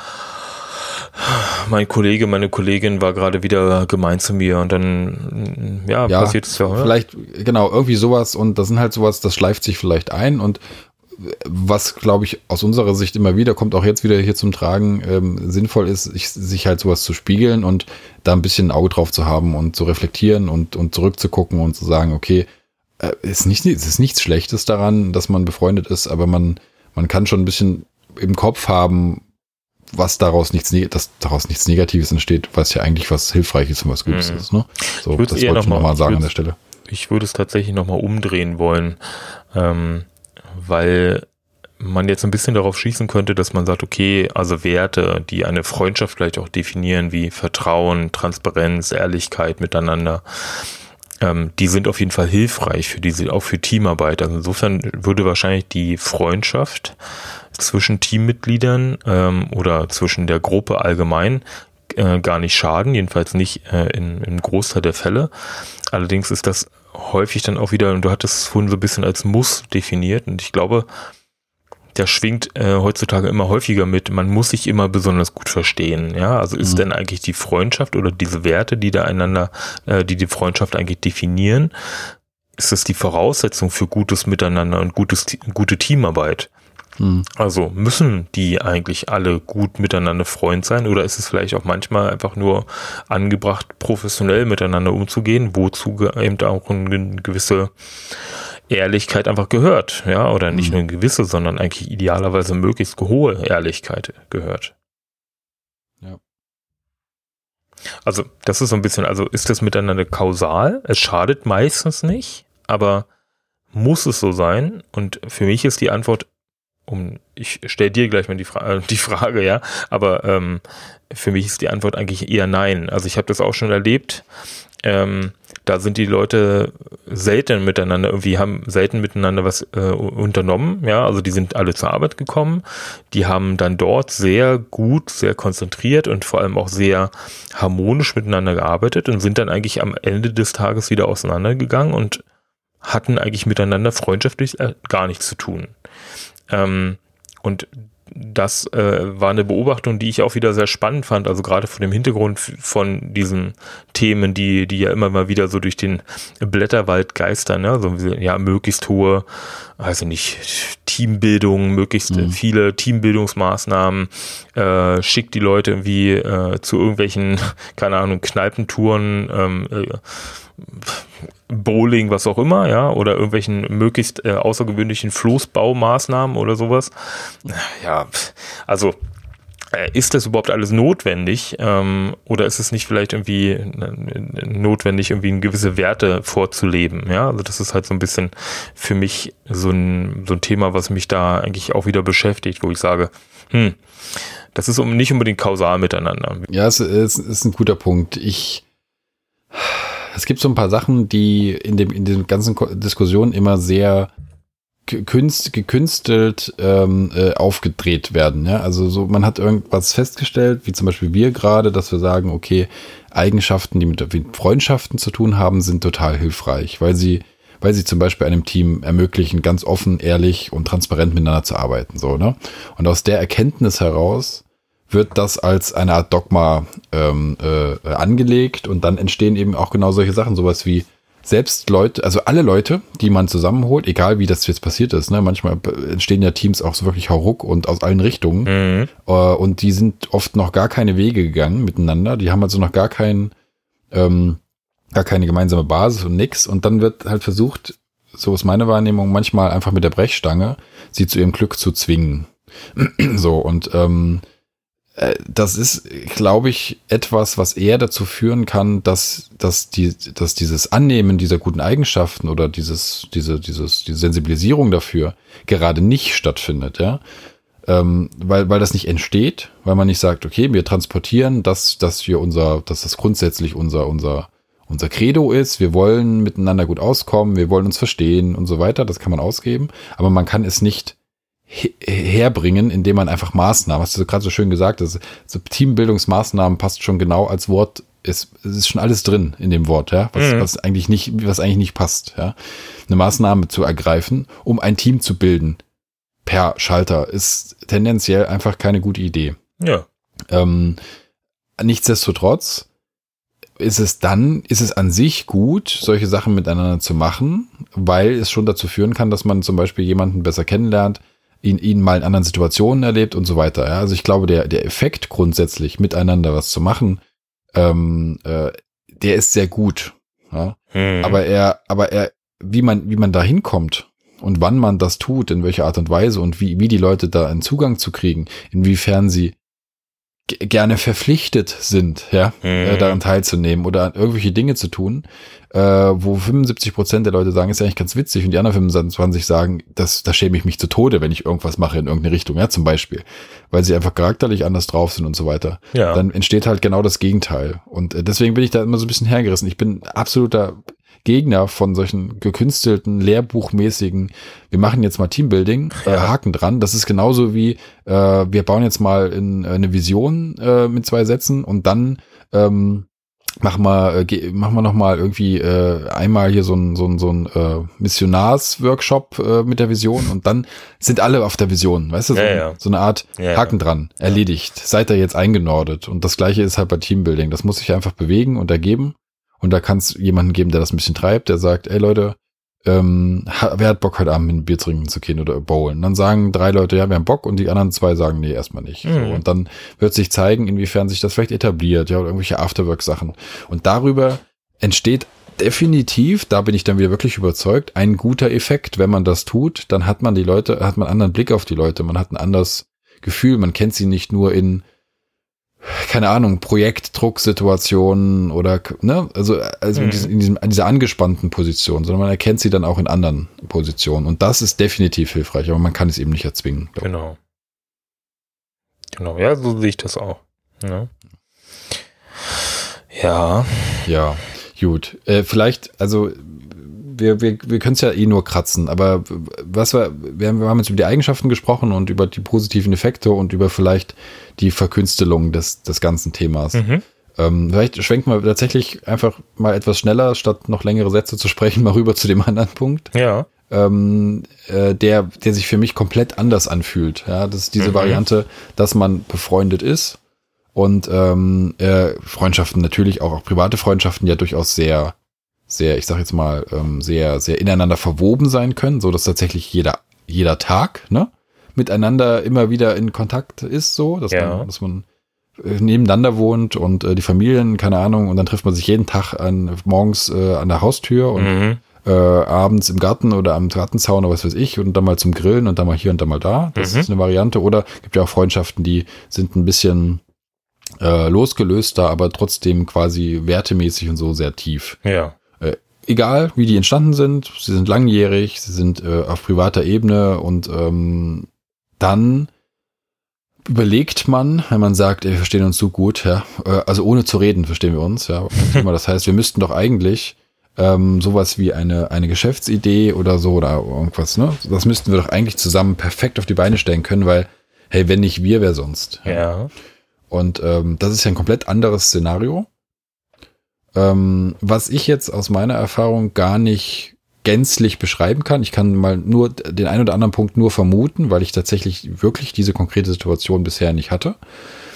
mein Kollege, meine Kollegin war gerade wieder gemein zu mir und dann, ja, ja, passiert es ja. oder? Vielleicht, genau, irgendwie sowas und das sind halt sowas, das schleift sich vielleicht ein und was, glaube ich, aus unserer Sicht immer wieder, kommt auch jetzt wieder hier zum Tragen, ähm, sinnvoll ist, sich, sich halt sowas zu spiegeln und da ein bisschen ein Auge drauf zu haben und zu reflektieren und, und zurückzugucken und zu sagen, okay, äh, ist nicht, es ist nichts Schlechtes daran, dass man befreundet ist, aber man, man kann schon ein bisschen im Kopf haben, was daraus nichts, neg- dass daraus nichts Negatives entsteht, was ja eigentlich was Hilfreiches und was Gutes Mhm. ist. Ne? So, Ich das wollte ich noch mal- nochmal sagen ich an der Stelle. ich würde es tatsächlich nochmal umdrehen wollen, ähm, weil man jetzt ein bisschen darauf schließen könnte, dass man sagt, okay, also Werte, die eine Freundschaft vielleicht auch definieren, wie Vertrauen, Transparenz, Ehrlichkeit miteinander, ähm, die sind auf jeden Fall hilfreich für diese, auch für Teamarbeit. Also insofern würde wahrscheinlich die Freundschaft zwischen Teammitgliedern ähm, oder zwischen der Gruppe allgemein äh, gar nicht schaden, jedenfalls nicht äh, in, im Großteil der Fälle. Allerdings ist das häufig dann auch wieder, und du hattest es vorhin so ein bisschen als Muss definiert, und ich glaube, der schwingt äh, heutzutage immer häufiger mit, man muss sich immer besonders gut verstehen. Ja, also ist Mhm. denn eigentlich die Freundschaft oder diese Werte, die da einander, äh, die die Freundschaft eigentlich definieren, ist das die Voraussetzung für gutes Miteinander und gutes, gute Teamarbeit? Hm. Also müssen die eigentlich alle gut miteinander Freund sein oder ist es vielleicht auch manchmal einfach nur angebracht, professionell miteinander umzugehen, wozu eben auch eine gewisse Ehrlichkeit einfach gehört, ja, oder nicht Mhm. nur eine gewisse, sondern eigentlich idealerweise möglichst hohe Ehrlichkeit gehört. Ja. Also, das ist so ein bisschen, also ist das miteinander kausal? Es schadet meistens nicht, aber muss es so sein? Und für mich ist die Antwort, um, ich stelle dir gleich mal die, Fra äh, die Frage, ja, aber ähm, für mich ist die Antwort eigentlich eher nein. Also ich habe das auch schon erlebt. Ähm, da sind die Leute selten miteinander, irgendwie haben selten miteinander was äh, unternommen. Ja, also die sind alle zur Arbeit gekommen. Die haben dann dort sehr gut, sehr konzentriert und vor allem auch sehr harmonisch miteinander gearbeitet und sind dann eigentlich am Ende des Tages wieder auseinandergegangen und hatten eigentlich miteinander freundschaftlich äh, gar nichts zu tun. Ähm, und das äh, war eine Beobachtung, die ich auch wieder sehr spannend fand. Also gerade von dem Hintergrund von diesen Themen, die, die ja immer mal wieder so durch den Blätterwald geistern, ne? so ja möglichst hohe, also nicht Teambildung, möglichst mhm. viele Teambildungsmaßnahmen, äh, schickt die Leute irgendwie äh, zu irgendwelchen, keine Ahnung, Kneipentouren, ähm, äh, Bowling, was auch immer, ja, oder irgendwelchen möglichst äh, außergewöhnlichen Floßbaumaßnahmen oder sowas. Ja, also äh, ist das überhaupt alles notwendig ähm, oder ist es nicht vielleicht irgendwie äh, notwendig, irgendwie gewisse Werte vorzuleben? Ja, also das ist halt so ein bisschen für mich so ein, so ein Thema, was mich da eigentlich auch wieder beschäftigt, wo ich sage, hm, das ist nicht unbedingt kausal miteinander. Ja, es ist, ist ein guter Punkt. Ich es gibt so ein paar Sachen, die in dem in den ganzen Diskussionen immer sehr gekünst, gekünstelt ähm, äh, aufgedreht werden. Ja? Also so, man hat irgendwas festgestellt, wie zum Beispiel wir gerade, dass wir sagen, okay, Eigenschaften, die mit Freundschaften zu tun haben, sind total hilfreich, weil sie, weil sie zum Beispiel einem Team ermöglichen, ganz offen, ehrlich und transparent miteinander zu arbeiten. So, ne? Und aus der Erkenntnis heraus wird das als eine Art Dogma ähm, äh, angelegt und dann entstehen eben auch genau solche Sachen, sowas wie selbst Leute, also alle Leute, die man zusammenholt, egal wie das jetzt passiert ist, ne, manchmal entstehen ja Teams auch so wirklich hauruck und aus allen Richtungen mhm. äh, und die sind oft noch gar keine Wege gegangen miteinander, die haben also noch gar keinen, ähm, gar keine gemeinsame Basis und nix und dann wird halt versucht, so ist meine Wahrnehmung, manchmal einfach mit der Brechstange sie zu ihrem Glück zu zwingen. so und ähm, äh, das ist, glaube ich, etwas, was eher dazu führen kann, dass, dass, die, dass dieses Annehmen dieser guten Eigenschaften oder dieses, diese, dieses, diese Sensibilisierung dafür gerade nicht stattfindet, ja. Ähm, weil, weil das nicht entsteht, weil man nicht sagt, okay, wir transportieren das, dass wir unser, dass das grundsätzlich unser, unser, unser Credo ist, wir wollen miteinander gut auskommen, wir wollen uns verstehen und so weiter, das kann man ausgeben, aber man kann es nicht herbringen, indem man einfach Maßnahmen, hast du gerade so schön gesagt, also, so Teambildungsmaßnahmen passt schon genau als Wort, ist, es ist schon alles drin in dem Wort, ja, was, mhm. was eigentlich nicht, was eigentlich nicht passt, ja. Eine Maßnahme zu ergreifen, um ein Team zu bilden per Schalter, ist tendenziell einfach keine gute Idee. Ja. Ähm, nichtsdestotrotz ist es dann, ist es an sich gut, solche Sachen miteinander zu machen, weil es schon dazu führen kann, dass man zum Beispiel jemanden besser kennenlernt, ihn, ihn mal in anderen Situationen erlebt und so weiter. Ja? Also ich glaube, der, der Effekt grundsätzlich miteinander was zu machen, ähm, äh, der ist sehr gut. Ja? Hm. Aber er, aber er, wie man, wie man da hinkommt und wann man das tut, in welcher Art und Weise und wie, wie die Leute da einen Zugang zu kriegen, inwiefern sie gerne verpflichtet sind, ja, äh, mhm. daran teilzunehmen oder irgendwelche Dinge zu tun, äh, wo 75 Prozent der Leute sagen, ist ja eigentlich ganz witzig und die anderen 25 sagen, das, da schäme ich mich zu Tode, wenn ich irgendwas mache in irgendeine Richtung, ja, zum Beispiel, weil sie einfach charakterlich anders drauf sind und so weiter. Ja. Dann entsteht halt genau das Gegenteil und äh, deswegen bin ich da immer so ein bisschen hergerissen. Ich bin absoluter Gegner von solchen gekünstelten, lehrbuchmäßigen, wir machen jetzt mal Teambuilding, äh. Haken dran. Das ist genauso wie, äh, wir bauen jetzt mal in, äh, eine Vision äh, mit zwei Sätzen und dann ähm, machen wir, äh, machen wir noch mal irgendwie äh, einmal hier so ein, so ein, so ein äh, Missionarsworkshop äh, mit der Vision und dann sind alle auf der Vision, weißt du, so, ja, ja. so eine Art ja, Haken dran, erledigt, seid ihr jetzt eingenordet und das gleiche ist halt bei Teambuilding, das muss sich einfach bewegen und ergeben und da kann es jemanden geben, der das ein bisschen treibt, der sagt, ey Leute, ähm, wer hat Bock heute Abend mit ein Bier trinken zu gehen oder bowlen? Dann sagen drei Leute, ja, wir haben Bock und die anderen zwei sagen, nee, erstmal nicht. Mhm. So, und dann wird sich zeigen, inwiefern sich das vielleicht etabliert, ja, oder irgendwelche Afterwork-Sachen. Und darüber entsteht definitiv, da bin ich dann wieder wirklich überzeugt, ein guter Effekt. Wenn man das tut, dann hat man die Leute, hat man einen anderen Blick auf die Leute, man hat ein anderes Gefühl, man kennt sie nicht nur in keine Ahnung, Projektdrucksituationen oder, ne, also, also mhm. in, diesem, in, diesem, in dieser angespannten Position, sondern man erkennt sie dann auch in anderen Positionen. Und das ist definitiv hilfreich, aber man kann es eben nicht erzwingen. Genau. Genau, ja, so sehe ich das auch. Ja. Ja, ja gut. Äh, vielleicht, also wir, wir, wir können es ja eh nur kratzen, aber was wir, wir haben, wir haben jetzt über die Eigenschaften gesprochen und über die positiven Effekte und über vielleicht die Verkünstelung des, des ganzen Themas. Mhm. Ähm, vielleicht schwenken wir tatsächlich einfach mal etwas schneller, statt noch längere Sätze zu sprechen, mal rüber zu dem anderen Punkt. Ja. ähm, äh, der, der sich für mich komplett anders anfühlt. Ja, das ist diese mhm. Variante, dass man befreundet ist und ähm, äh, Freundschaften natürlich auch, auch private Freundschaften ja durchaus sehr, sehr, ich sag jetzt mal, ähm, sehr, sehr ineinander verwoben sein können, so dass tatsächlich jeder, jeder Tag, ne, miteinander immer wieder in Kontakt ist, so, dass ja. man, dass man äh, nebeneinander wohnt und äh, die Familien, keine Ahnung, und dann trifft man sich jeden Tag an, morgens äh, an der Haustür und mhm äh, abends im Garten oder am Gartenzaun oder was weiß ich und dann mal zum Grillen und dann mal hier und dann mal da. Das mhm. ist eine Variante. Oder gibt ja auch Freundschaften, die sind ein bisschen äh, losgelöster, aber trotzdem quasi wertemäßig und so sehr tief. Ja. Egal, wie die entstanden sind, sie sind langjährig, sie sind äh, auf privater Ebene und ähm, dann überlegt man, wenn man sagt, ey, wir verstehen uns so gut, ja, äh, also ohne zu reden verstehen wir uns, ja. Das heißt, wir müssten doch eigentlich ähm, sowas wie eine, eine Geschäftsidee oder so oder irgendwas, ne? Das müssten wir doch eigentlich zusammen perfekt auf die Beine stellen können, weil, hey, wenn nicht wir, wer sonst? Ja. Und ähm, das ist ja ein komplett anderes Szenario. Ähm, was ich jetzt aus meiner Erfahrung gar nicht gänzlich beschreiben kann. Ich kann mal nur den einen oder anderen Punkt nur vermuten, weil ich tatsächlich wirklich diese konkrete Situation bisher nicht hatte.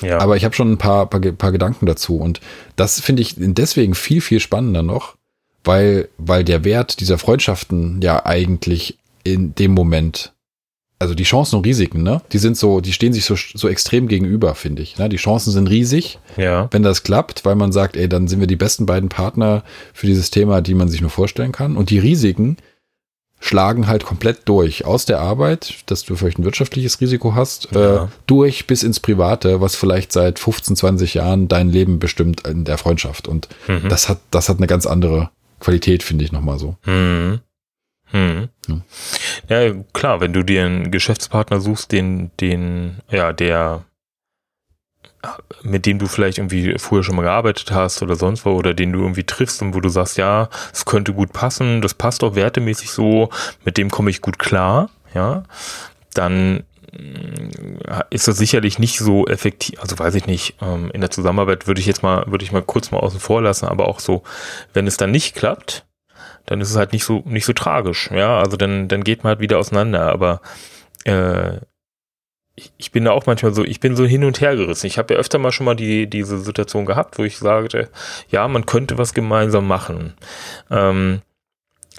Ja. Aber ich habe schon ein paar, paar, paar Gedanken dazu. Und das finde ich deswegen viel, viel spannender noch, weil, weil der Wert dieser Freundschaften ja eigentlich in dem Moment, also die Chancen und Risiken, ne, die sind so, die stehen sich so, so extrem gegenüber, finde ich. Ne? Die Chancen sind riesig, ja. wenn das klappt, weil man sagt, ey, dann sind wir die besten beiden Partner für dieses Thema, die man sich nur vorstellen kann. Und die Risiken schlagen halt komplett durch. Aus der Arbeit, dass du vielleicht ein wirtschaftliches Risiko hast, ja. äh, durch bis ins Private, was vielleicht seit 15, 20 Jahren dein Leben bestimmt in der Freundschaft. Und mhm. das hat, das hat eine ganz andere Qualität, finde ich nochmal so. Hm. Hm. Ja. ja, klar, wenn du dir einen Geschäftspartner suchst, den, den, ja, der, mit dem du vielleicht irgendwie früher schon mal gearbeitet hast oder sonst wo, oder den du irgendwie triffst und wo du sagst, ja, es könnte gut passen, das passt auch wertemäßig so, mit dem komme ich gut klar, ja, dann äh, ist das sicherlich nicht so effektiv, also weiß ich nicht, ähm, in der Zusammenarbeit würde ich jetzt mal, würde ich mal kurz mal außen vor lassen, aber auch so, wenn es dann nicht klappt, dann ist es halt nicht so, nicht so tragisch, ja, also dann, dann geht man halt wieder auseinander, aber äh, ich, ich bin da auch manchmal so, ich bin so hin und her gerissen. Ich habe ja öfter mal schon mal die, diese Situation gehabt, wo ich sagte, ja, man könnte was gemeinsam machen. Ähm,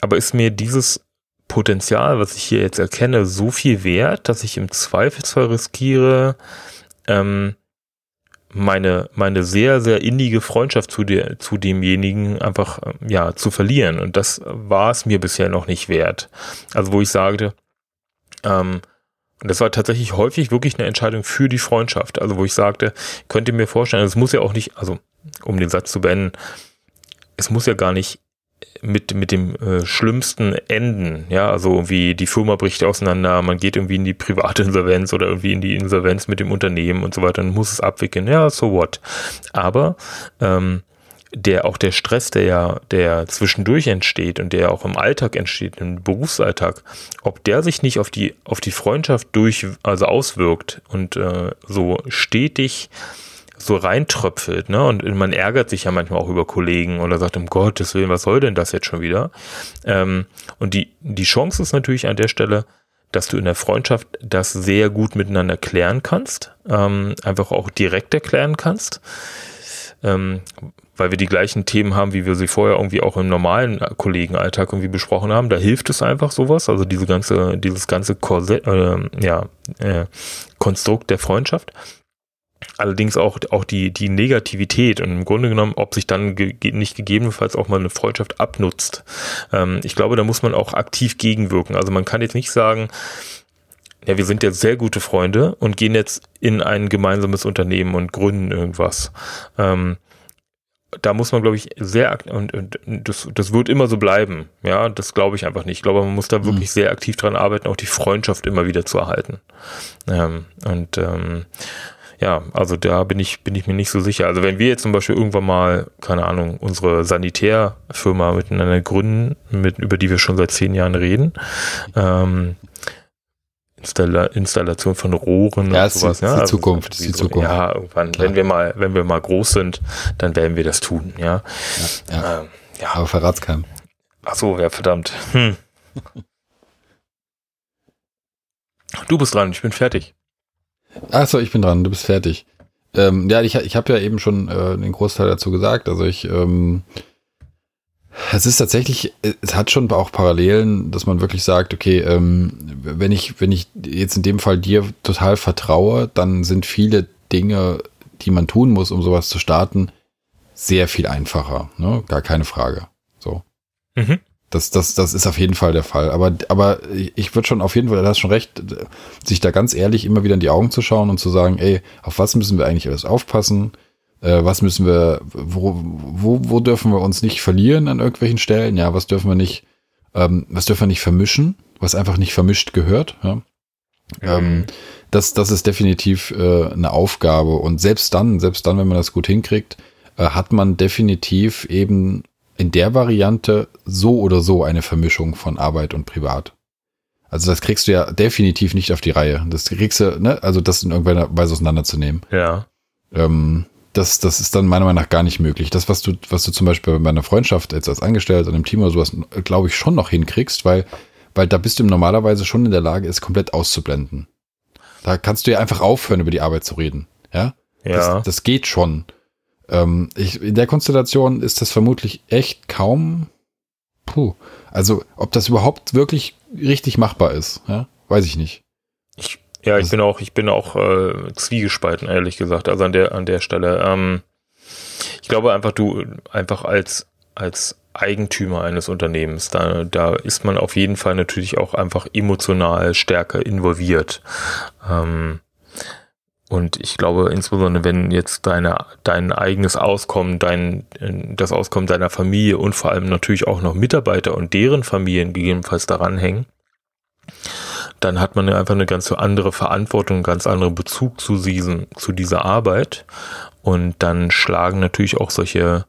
aber ist mir dieses Potenzial, was ich hier jetzt erkenne, so viel wert, dass ich im Zweifelsfall riskiere, ähm, meine, meine sehr, sehr innige Freundschaft zu, der, zu demjenigen einfach ja, zu verlieren. Und das war es mir bisher noch nicht wert. Also wo ich sagte, ähm, und das war tatsächlich häufig wirklich eine Entscheidung für die Freundschaft. Also wo ich sagte, könnt ihr mir vorstellen, es muss ja auch nicht, also um den Satz zu beenden, es muss ja gar nicht mit, mit dem äh, schlimmsten Enden, ja, also irgendwie die Firma bricht auseinander, man geht irgendwie in die private Insolvenz oder irgendwie in die Insolvenz mit dem Unternehmen und so weiter, dann muss es abwickeln, ja, so what. Aber ähm, der auch der Stress, der ja, der zwischendurch entsteht und der auch im Alltag entsteht, im Berufsalltag, ob der sich nicht auf die, auf die Freundschaft durch, also auswirkt und äh, so stetig so reintröpfelt, ne? Und man ärgert sich ja manchmal auch über Kollegen oder sagt, um Gottes Willen, was soll denn das jetzt schon wieder? Ähm, und die, die Chance ist natürlich an der Stelle, dass du in der Freundschaft das sehr gut miteinander klären kannst, ähm, einfach auch direkt erklären kannst, ähm, weil wir die gleichen Themen haben, wie wir sie vorher irgendwie auch im normalen Kollegenalltag irgendwie besprochen haben. Da hilft es einfach sowas, also diese ganze, dieses ganze Korsett, äh, ja, äh, Konstrukt der Freundschaft allerdings auch, auch die, die Negativität und im Grunde genommen, ob sich dann ge nicht gegebenenfalls auch mal eine Freundschaft abnutzt. Ähm, ich glaube, da muss man auch aktiv gegenwirken. Also man kann jetzt nicht sagen, ja, wir sind jetzt sehr gute Freunde und gehen jetzt in ein gemeinsames Unternehmen und gründen irgendwas. Ähm, da muss man, glaube ich, sehr und, und das, das wird immer so bleiben. Ja, das glaube ich einfach nicht. Ich glaube, man muss da mhm. wirklich sehr aktiv dran arbeiten, auch die Freundschaft immer wieder zu erhalten. Ähm, und ähm, ja, also da bin ich, bin ich mir nicht so sicher. Also wenn wir jetzt zum Beispiel irgendwann mal, keine Ahnung, unsere Sanitärfirma miteinander gründen, mit, über die wir schon seit zehn Jahren reden, ähm, Installa Installation von Rohren ja, und sowas. Ist die, ja, die also Zukunft, ist die Zukunft. Ja, irgendwann, Klar. wenn wir mal, wenn wir mal groß sind, dann werden wir das tun, ja. Ja, ja. Ähm, ja. Aber verrat's keinem. Ach so, ja, verdammt. Hm. Du bist dran, ich bin fertig. Achso, ich bin dran, du bist fertig. Ähm, ja, ich, ich habe ja eben schon äh, den Großteil dazu gesagt. Also ich, ähm, es ist tatsächlich, es hat schon auch Parallelen, dass man wirklich sagt, okay, ähm, wenn ich, wenn ich jetzt in dem Fall dir total vertraue, dann sind viele Dinge, die man tun muss, um sowas zu starten, sehr viel einfacher. Ne? Gar keine Frage. So. Mhm. Das, das, das ist auf jeden Fall der Fall. Aber, aber ich würde schon auf jeden Fall, du hast schon recht, sich da ganz ehrlich immer wieder in die Augen zu schauen und zu sagen, ey, auf was müssen wir eigentlich alles aufpassen? Äh, was müssen wir, wo, wo, wo dürfen wir uns nicht verlieren an irgendwelchen Stellen? Ja, was dürfen wir nicht, ähm, was dürfen wir nicht vermischen? Was einfach nicht vermischt gehört? Ja? Mhm. Ähm, das, das ist definitiv äh, eine Aufgabe. Und selbst dann, selbst dann, wenn man das gut hinkriegt, äh, hat man definitiv eben in der Variante so oder so eine Vermischung von Arbeit und Privat. Also das kriegst du ja definitiv nicht auf die Reihe. Das kriegst du, ne, also das in irgendeiner Weise auseinanderzunehmen. Ja. Ähm, das, das ist dann meiner Meinung nach gar nicht möglich. Das, was du, was du zum Beispiel bei einer Freundschaft jetzt als Angestellter und im Team oder sowas, glaube ich, schon noch hinkriegst, weil, weil da bist du normalerweise schon in der Lage, es komplett auszublenden. Da kannst du ja einfach aufhören, über die Arbeit zu reden. Ja. Ja. Das, das geht schon. Ähm, ich, in der Konstellation ist das vermutlich echt kaum. Puh. Also, ob das überhaupt wirklich richtig machbar ist, ja, weiß ich nicht. Ich, ja, ich das bin auch, ich bin auch äh, zwiegespalten, ehrlich gesagt. Also an der, an der Stelle. Ähm, ich glaube einfach, du einfach als als Eigentümer eines Unternehmens, da, da ist man auf jeden Fall natürlich auch einfach emotional stärker involviert. Ähm, und ich glaube, insbesondere wenn jetzt deine, dein eigenes Auskommen, dein, das Auskommen deiner Familie und vor allem natürlich auch noch Mitarbeiter und deren Familien gegebenenfalls daran hängen, dann hat man einfach eine ganz andere Verantwortung, einen ganz anderen Bezug zu diesen, zu dieser Arbeit. Und dann schlagen natürlich auch solche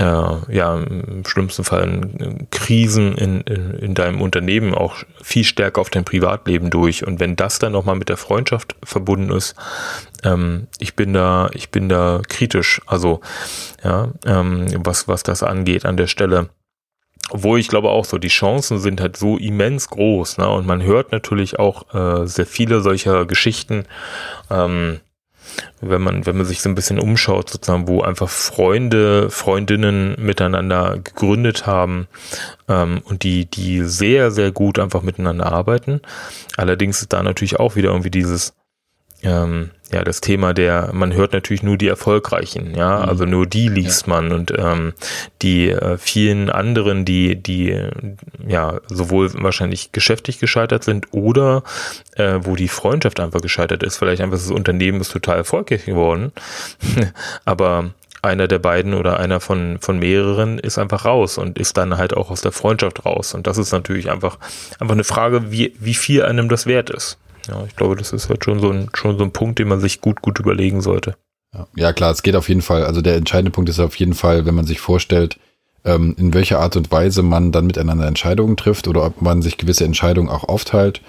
äh, ja, im schlimmsten Fall Krisen in, in, in deinem Unternehmen auch viel stärker auf dein Privatleben durch. Und wenn das dann nochmal mit der Freundschaft verbunden ist, ähm, ich bin da, ich bin da kritisch. Also, ja, ähm, was, was das angeht an der Stelle. Obwohl ich glaube auch so, die Chancen sind halt so immens groß, ne? Und man hört natürlich auch äh, sehr viele solcher Geschichten. Ähm, wenn man, wenn man sich so ein bisschen umschaut, sozusagen, wo einfach Freunde, Freundinnen miteinander gegründet haben ähm, und die, die sehr, sehr gut einfach miteinander arbeiten. Allerdings ist da natürlich auch wieder irgendwie dieses, ähm, ja, das Thema der, man hört natürlich nur die Erfolgreichen, ja, mhm. also nur die liest ja. man und ähm, die äh, vielen anderen, die, die ja sowohl wahrscheinlich geschäftlich gescheitert sind oder äh, wo die Freundschaft einfach gescheitert ist, vielleicht einfach das Unternehmen ist total erfolgreich geworden, aber einer der beiden oder einer von, von mehreren ist einfach raus und ist dann halt auch aus der Freundschaft raus. Und das ist natürlich einfach, einfach eine Frage, wie, wie viel einem das wert ist. Ja, ich glaube, das ist halt schon so ein, schon so ein Punkt, den man sich gut, gut überlegen sollte. Ja, klar, es geht auf jeden Fall. Also der entscheidende Punkt ist auf jeden Fall, wenn man sich vorstellt, ähm, in welcher Art und Weise man dann miteinander Entscheidungen trifft oder ob man sich gewisse Entscheidungen auch aufteilt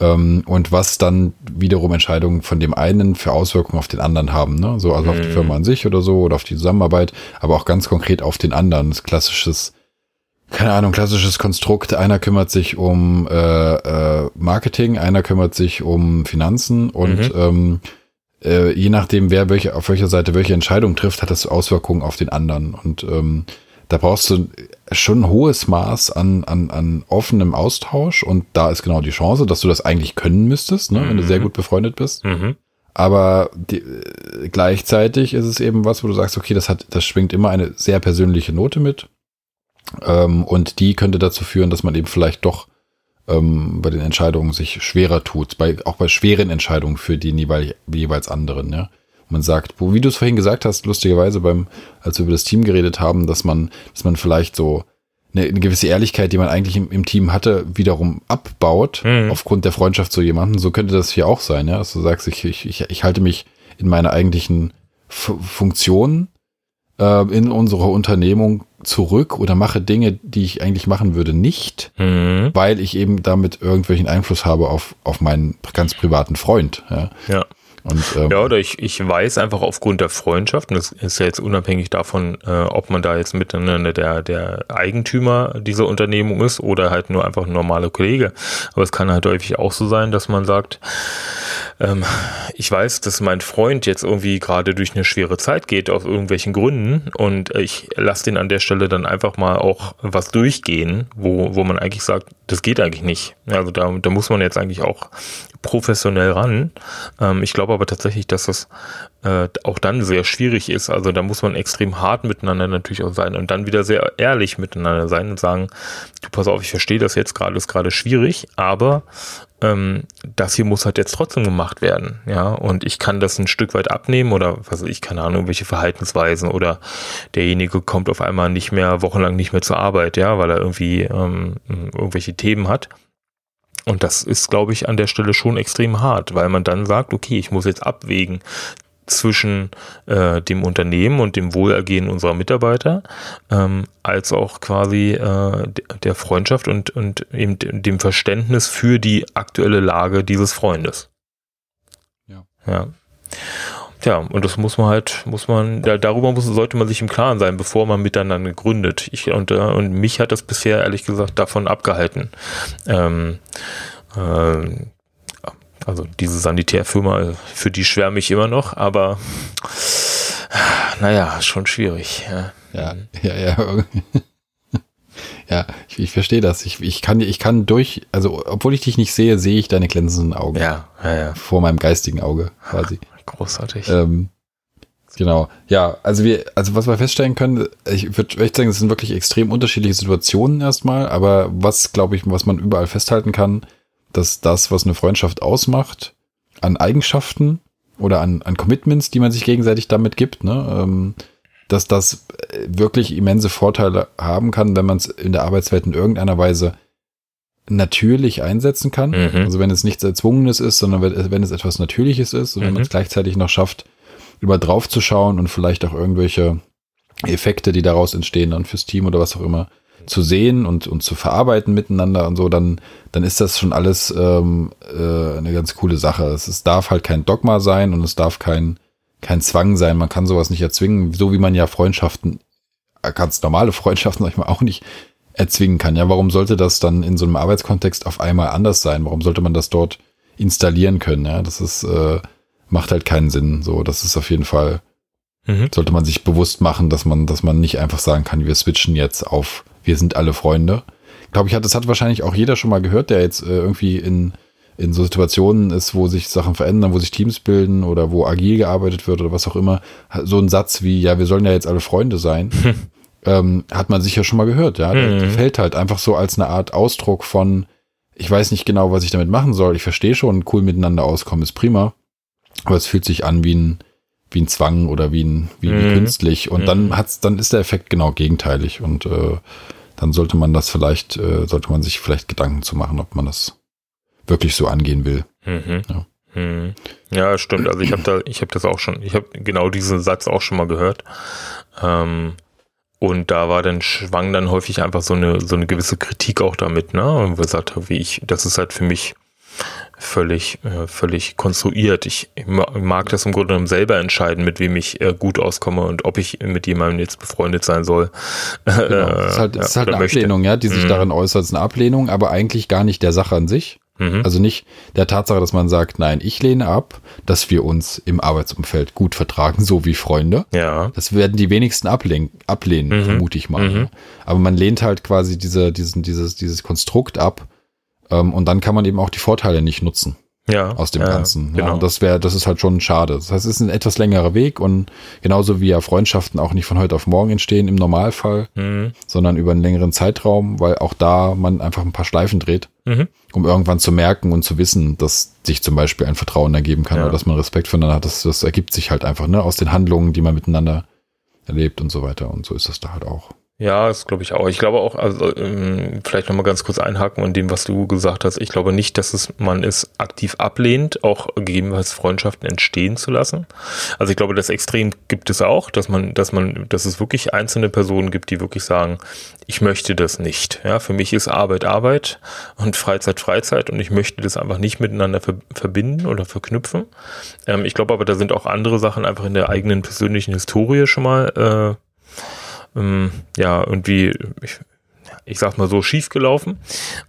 ähm, und was dann wiederum Entscheidungen von dem einen für Auswirkungen auf den anderen haben. Ne? So also mhm. auf die mhm. Firma an sich oder so oder auf die Zusammenarbeit, aber auch ganz konkret auf den anderen. Das klassisches keine Ahnung, klassisches Konstrukt. Einer kümmert sich um äh, äh, Marketing, einer kümmert sich um Finanzen und mhm. ähm, äh, je nachdem, wer welche, auf welcher Seite welche Entscheidung trifft, hat das Auswirkungen auf den anderen. Und ähm, da brauchst du schon ein hohes Maß an, an, an offenem Austausch und da ist genau die Chance, dass du das eigentlich können müsstest, ne, mhm. wenn du sehr mhm. gut befreundet bist. Mhm. Aber die, äh, gleichzeitig ist es eben was, wo du sagst, okay, das hat, das schwingt immer eine sehr persönliche Note mit. Ähm, und die könnte dazu führen, dass man eben vielleicht doch ähm, bei den Entscheidungen sich schwerer tut, bei, auch bei schweren Entscheidungen für die jeweils, jeweils anderen, ja. Man sagt, wo, wie du es vorhin gesagt hast, lustigerweise beim, als wir über das Team geredet haben, dass man, dass man vielleicht so eine, eine gewisse Ehrlichkeit, die man eigentlich im, im Team hatte, wiederum abbaut, mhm. aufgrund der Freundschaft zu jemandem. So könnte das hier auch sein, ja. Also du sagst, ich, ich, ich, ich halte mich in meiner eigentlichen F Funktion äh, in unserer Unternehmung zurück oder mache Dinge, die ich eigentlich machen würde, nicht, mhm. weil ich eben damit irgendwelchen Einfluss habe auf, auf meinen ganz privaten Freund. Ja. ja. Und, ähm, ja, oder ich, ich weiß einfach aufgrund der Freundschaft, und das ist ja jetzt unabhängig davon, äh, ob man da jetzt miteinander der, der Eigentümer dieser Unternehmung ist oder halt nur einfach ein normaler Kollege. Aber es kann halt häufig auch so sein, dass man sagt, ähm, ich weiß, dass mein Freund jetzt irgendwie gerade durch eine schwere Zeit geht, aus irgendwelchen Gründen, und ich lasse den an der Stelle dann einfach mal auch was durchgehen, wo, wo man eigentlich sagt, das geht eigentlich nicht. Also da, da muss man jetzt eigentlich auch professionell ran. Ähm, ich glaube aber tatsächlich, dass das äh, auch dann sehr schwierig ist. Also da muss man extrem hart miteinander natürlich auch sein und dann wieder sehr ehrlich miteinander sein und sagen, du pass auf, ich verstehe das jetzt gerade, ist gerade schwierig, aber ähm, das hier muss halt jetzt trotzdem gemacht werden, ja, und ich kann das ein Stück weit abnehmen oder was ich keine Ahnung, welche Verhaltensweisen oder derjenige kommt auf einmal nicht mehr wochenlang nicht mehr zur Arbeit, ja, weil er irgendwie ähm, irgendwelche Themen hat. Und das ist, glaube ich, an der Stelle schon extrem hart, weil man dann sagt, okay, ich muss jetzt abwägen zwischen äh, dem Unternehmen und dem Wohlergehen unserer Mitarbeiter, ähm, als auch quasi äh, der Freundschaft und, und eben dem Verständnis für die aktuelle Lage dieses Freundes. Ja. Ja. Ja, und das muss man halt, muss man, da, darüber muss, sollte man sich im Klaren sein, bevor man miteinander gründet. Ich, und, äh, und mich hat das bisher ehrlich gesagt davon abgehalten. Ähm, äh, also diese Sanitärfirma, für die schwärme ich immer noch, aber naja, schon schwierig. Ja, ja, ja. ja. Ja, ich, ich verstehe das. Ich, ich, kann, ich kann durch, also obwohl ich dich nicht sehe, sehe ich deine glänzenden Augen. Ja, ja, ja. Vor meinem geistigen Auge quasi. Großartig. Ähm, genau. Ja, also wir, also was wir feststellen können, ich würde echt sagen, es sind wirklich extrem unterschiedliche Situationen erstmal, aber was, glaube ich, was man überall festhalten kann, dass das, was eine Freundschaft ausmacht, an Eigenschaften oder an, an Commitments, die man sich gegenseitig damit gibt, ne, ähm, dass das wirklich immense Vorteile haben kann, wenn man es in der Arbeitswelt in irgendeiner Weise natürlich einsetzen kann. Mhm. Also wenn es nichts Erzwungenes ist, sondern wenn es etwas Natürliches ist und mhm. wenn man es gleichzeitig noch schafft, über drauf zu schauen und vielleicht auch irgendwelche Effekte, die daraus entstehen, dann fürs Team oder was auch immer, zu sehen und, und zu verarbeiten miteinander und so, dann, dann ist das schon alles ähm, äh, eine ganz coole Sache. Es, es darf halt kein Dogma sein und es darf kein, kein Zwang sein. Man kann sowas nicht erzwingen, so wie man ja Freundschaften, äh, ganz normale Freundschaften, sag ich mal, auch nicht erzwingen kann. Ja, warum sollte das dann in so einem Arbeitskontext auf einmal anders sein? Warum sollte man das dort installieren können? Ja, das ist, äh, macht halt keinen Sinn. So, das ist auf jeden Fall, mhm. sollte man sich bewusst machen, dass man, dass man nicht einfach sagen kann, wir switchen jetzt auf wir sind alle Freunde. Glaube ich, hat, das hat wahrscheinlich auch jeder schon mal gehört, der jetzt äh, irgendwie in, in so Situationen ist, wo sich Sachen verändern, wo sich Teams bilden oder wo agil gearbeitet wird oder was auch immer. So ein Satz wie, ja, wir sollen ja jetzt alle Freunde sein, ähm, hat man sicher schon mal gehört, ja. Der, der mhm. fällt halt einfach so als eine Art Ausdruck von, ich weiß nicht genau, was ich damit machen soll. Ich verstehe schon, cool miteinander auskommen ist prima. Aber es fühlt sich an wie ein, wie ein Zwang oder wie ein, wie, mhm. künstlich. Und mhm. dann hat's, dann ist der Effekt genau gegenteilig. Und äh, dann sollte man das vielleicht, äh, sollte man sich vielleicht Gedanken zu machen, ob man das wirklich so angehen will. Mhm. Ja. Mhm. ja. stimmt. Also ich habe da, ich habe das auch schon, ich habe genau diesen Satz auch schon mal gehört. Ähm, und da war dann schwang dann häufig einfach so eine so eine gewisse Kritik auch damit, ne? Und wo gesagt, wie ich, das ist halt für mich völlig, äh, völlig konstruiert. Ich mag das im Grunde genommen selber entscheiden, mit wem ich äh, gut auskomme und ob ich mit jemandem jetzt befreundet sein soll. Genau. Das ist halt, das ist halt eine Ablehnung, ja, die sich mhm. darin äußert. Es ist eine Ablehnung, aber eigentlich gar nicht der Sache an sich. Mhm. Also nicht der Tatsache, dass man sagt, nein, ich lehne ab, dass wir uns im Arbeitsumfeld gut vertragen, so wie Freunde. Ja. Das werden die wenigsten ablehnen, ablehnen mhm. vermute ich mal. Mhm. Aber man lehnt halt quasi diese, diesen, dieses, dieses Konstrukt ab, ähm, und dann kann man eben auch die Vorteile nicht nutzen. Ja, aus dem ja, Ganzen. Genau. Ja, und das wäre, das ist halt schon schade. Das heißt, es ist ein etwas längerer Weg und genauso wie ja Freundschaften auch nicht von heute auf morgen entstehen im Normalfall, mhm. sondern über einen längeren Zeitraum, weil auch da man einfach ein paar Schleifen dreht, mhm. um irgendwann zu merken und zu wissen, dass sich zum Beispiel ein Vertrauen ergeben kann ja. oder dass man Respekt voneinander hat. Das, das ergibt sich halt einfach, ne, aus den Handlungen, die man miteinander erlebt und so weiter. Und so ist das da halt auch. Ja, das glaube ich auch. Ich glaube auch, also ähm, vielleicht nochmal ganz kurz einhaken an dem, was du gesagt hast. Ich glaube nicht, dass es man es aktiv ablehnt, auch gegebenenfalls Freundschaften entstehen zu lassen. Also ich glaube, das Extrem gibt es auch, dass man, dass man, dass es wirklich einzelne Personen gibt, die wirklich sagen, ich möchte das nicht. Ja, für mich ist Arbeit Arbeit und Freizeit Freizeit und ich möchte das einfach nicht miteinander ver verbinden oder verknüpfen. Ähm, ich glaube aber, da sind auch andere Sachen einfach in der eigenen persönlichen Historie schon mal äh, ähm, ja, irgendwie, ich, ich sag mal so, schief gelaufen.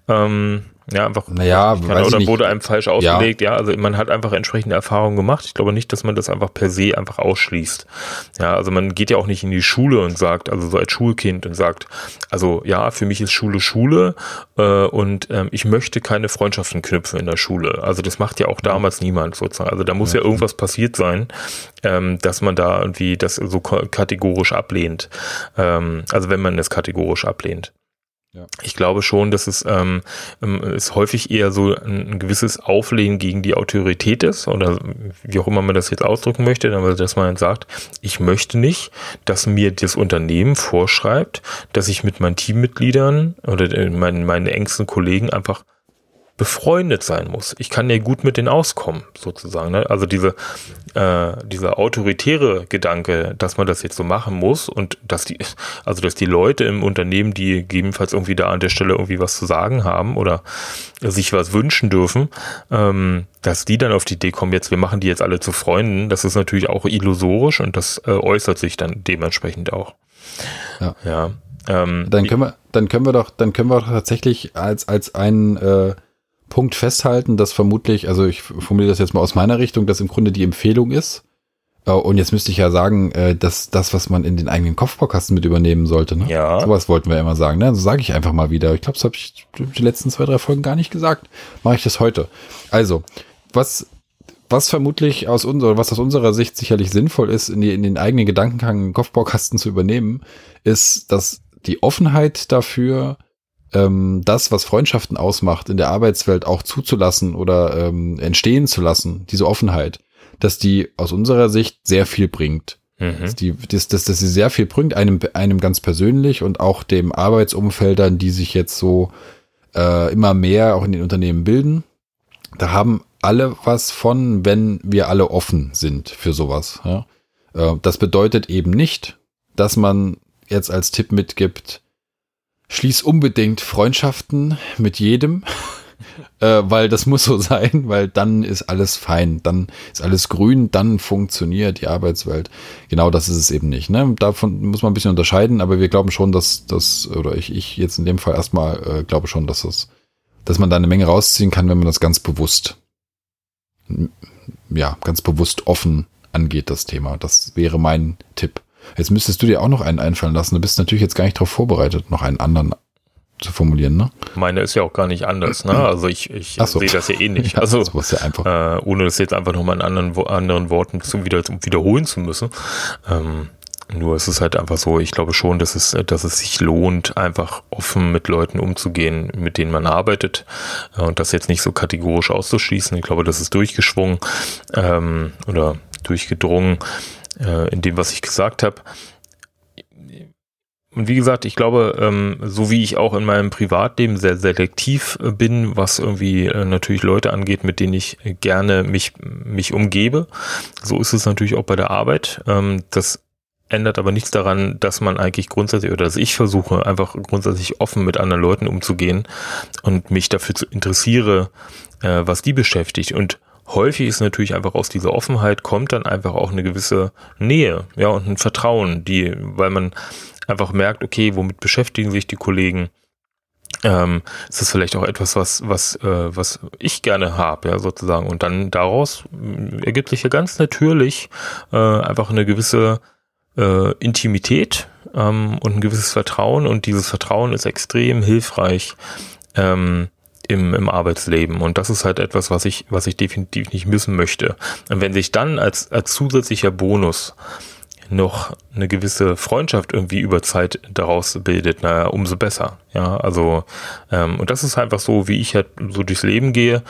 Ähm, ja, einfach. Naja, kann, oder wurde einem falsch ausgelegt. Ja. ja. also man hat einfach entsprechende Erfahrungen gemacht. Ich glaube nicht, dass man das einfach per se einfach ausschließt. Ja, also man geht ja auch nicht in die Schule und sagt, also so als Schulkind und sagt, also ja, für mich ist Schule Schule äh, und ähm, ich möchte keine Freundschaften knüpfen in der Schule. Also das macht ja auch damals niemand sozusagen. Also da muss ja, ja irgendwas passiert sein, ähm, dass man da irgendwie das so kategorisch ablehnt. Ähm, also wenn man es kategorisch ablehnt. Ich glaube schon, dass es, ähm, ähm, es häufig eher so ein, ein, gewisses Auflehnen gegen die Autorität ist oder wie auch immer man das jetzt ausdrücken möchte, dass man sagt, ich möchte nicht, dass mir das Unternehmen vorschreibt, dass ich mit meinen Teammitgliedern oder äh, meinen, meinen engsten Kollegen einfach befreundet sein muss. Ich kann ja gut mit denen auskommen, sozusagen. Ne? Also diese, äh, dieser autoritäre Gedanke, dass man das jetzt so machen muss und dass die, also dass die Leute im Unternehmen, die gegebenenfalls irgendwie da an der Stelle irgendwie was zu sagen haben oder sich was wünschen dürfen, ähm, dass die dann auf die Idee kommen, jetzt wir machen die jetzt alle zu Freunden, das ist natürlich auch illusorisch und das äh, äußert sich dann dementsprechend auch. Ja. ja. Ähm, dann können wir, dann können wir doch, dann können wir doch tatsächlich als als ein äh, Punkt festhalten, dass vermutlich, also ich formuliere das jetzt mal aus meiner Richtung, dass im Grunde die Empfehlung ist. Äh, und jetzt müsste ich ja sagen, äh, dass das, was man in den eigenen Kopfbaukasten mit übernehmen sollte. Ne? Ja. Sowas wollten wir immer sagen. Ne? So sage ich einfach mal wieder. Ich glaube, das habe ich die letzten zwei, drei Folgen gar nicht gesagt. Mache ich das heute. Also, was was vermutlich aus unserer, was aus unserer Sicht sicherlich sinnvoll ist, in, die, in den eigenen Gedankengang Kopfbaukasten zu übernehmen, ist, dass die Offenheit dafür, ähm, das, was Freundschaften ausmacht, in der Arbeitswelt auch zuzulassen oder ähm, entstehen zu lassen, diese Offenheit, dass die aus unserer Sicht sehr viel bringt. Mhm. Dass, die, dass, dass, dass sie sehr viel bringt, einem, einem ganz persönlich und auch dem Arbeitsumfeldern, die sich jetzt so äh, immer mehr auch in den Unternehmen bilden. Da haben alle was von, wenn wir alle offen sind für sowas. Ja? Äh, das bedeutet eben nicht, dass man jetzt als Tipp mitgibt, schließ unbedingt Freundschaften mit jedem, äh, weil das muss so sein, weil dann ist alles fein, dann ist alles grün, dann funktioniert die Arbeitswelt. Genau das ist es eben nicht. Ne? Davon muss man ein bisschen unterscheiden, aber wir glauben schon, dass das, oder ich, ich jetzt in dem Fall erstmal äh, glaube schon, dass das, dass man da eine Menge rausziehen kann, wenn man das ganz bewusst, ja, ganz bewusst offen angeht, das Thema. Das wäre mein Tipp. Jetzt müsstest du dir auch noch einen einfallen lassen. Du bist natürlich jetzt gar nicht darauf vorbereitet, noch einen anderen zu formulieren, ne? Meine ist ja auch gar nicht anders, ne? Also ich, ich so. sehe das ja eh nicht. Also ja, das ja einfach. Äh, ohne das jetzt einfach nochmal in anderen, anderen Worten zu wieder, wiederholen zu müssen. Ähm, nur es ist halt einfach so, ich glaube schon, dass es, dass es sich lohnt, einfach offen mit Leuten umzugehen, mit denen man arbeitet äh, und das jetzt nicht so kategorisch auszuschließen. Ich glaube, das ist durchgeschwungen ähm, oder durchgedrungen äh, in dem, was ich gesagt habe. Und wie gesagt, ich glaube, ähm, so wie ich auch in meinem Privatleben sehr selektiv äh, bin, was irgendwie äh, natürlich Leute angeht, mit denen ich gerne mich, mich umgebe, so ist es natürlich auch bei der Arbeit. Ähm, das ändert aber nichts daran, dass man eigentlich grundsätzlich oder dass ich versuche, einfach grundsätzlich offen mit anderen Leuten umzugehen und mich dafür zu interessiere, äh, was die beschäftigt. Und häufig ist natürlich einfach aus dieser Offenheit kommt dann einfach auch eine gewisse Nähe, ja, und ein Vertrauen, die, weil man einfach merkt, okay, womit beschäftigen sich die Kollegen? Ähm, ist das vielleicht auch etwas, was, was, äh, was ich gerne habe, ja, sozusagen. Und dann daraus äh, ergibt sich ja ganz natürlich äh, einfach eine gewisse äh, Intimität ähm, und ein gewisses Vertrauen. Und dieses Vertrauen ist extrem hilfreich, ähm, im, im Arbeitsleben. Und das ist halt etwas, was ich, was ich definitiv nicht missen möchte. Und wenn sich dann als, als zusätzlicher Bonus noch eine gewisse Freundschaft irgendwie über Zeit daraus bildet, naja, umso besser. Ja, also, ähm, und das ist einfach so, wie ich halt so durchs Leben gehe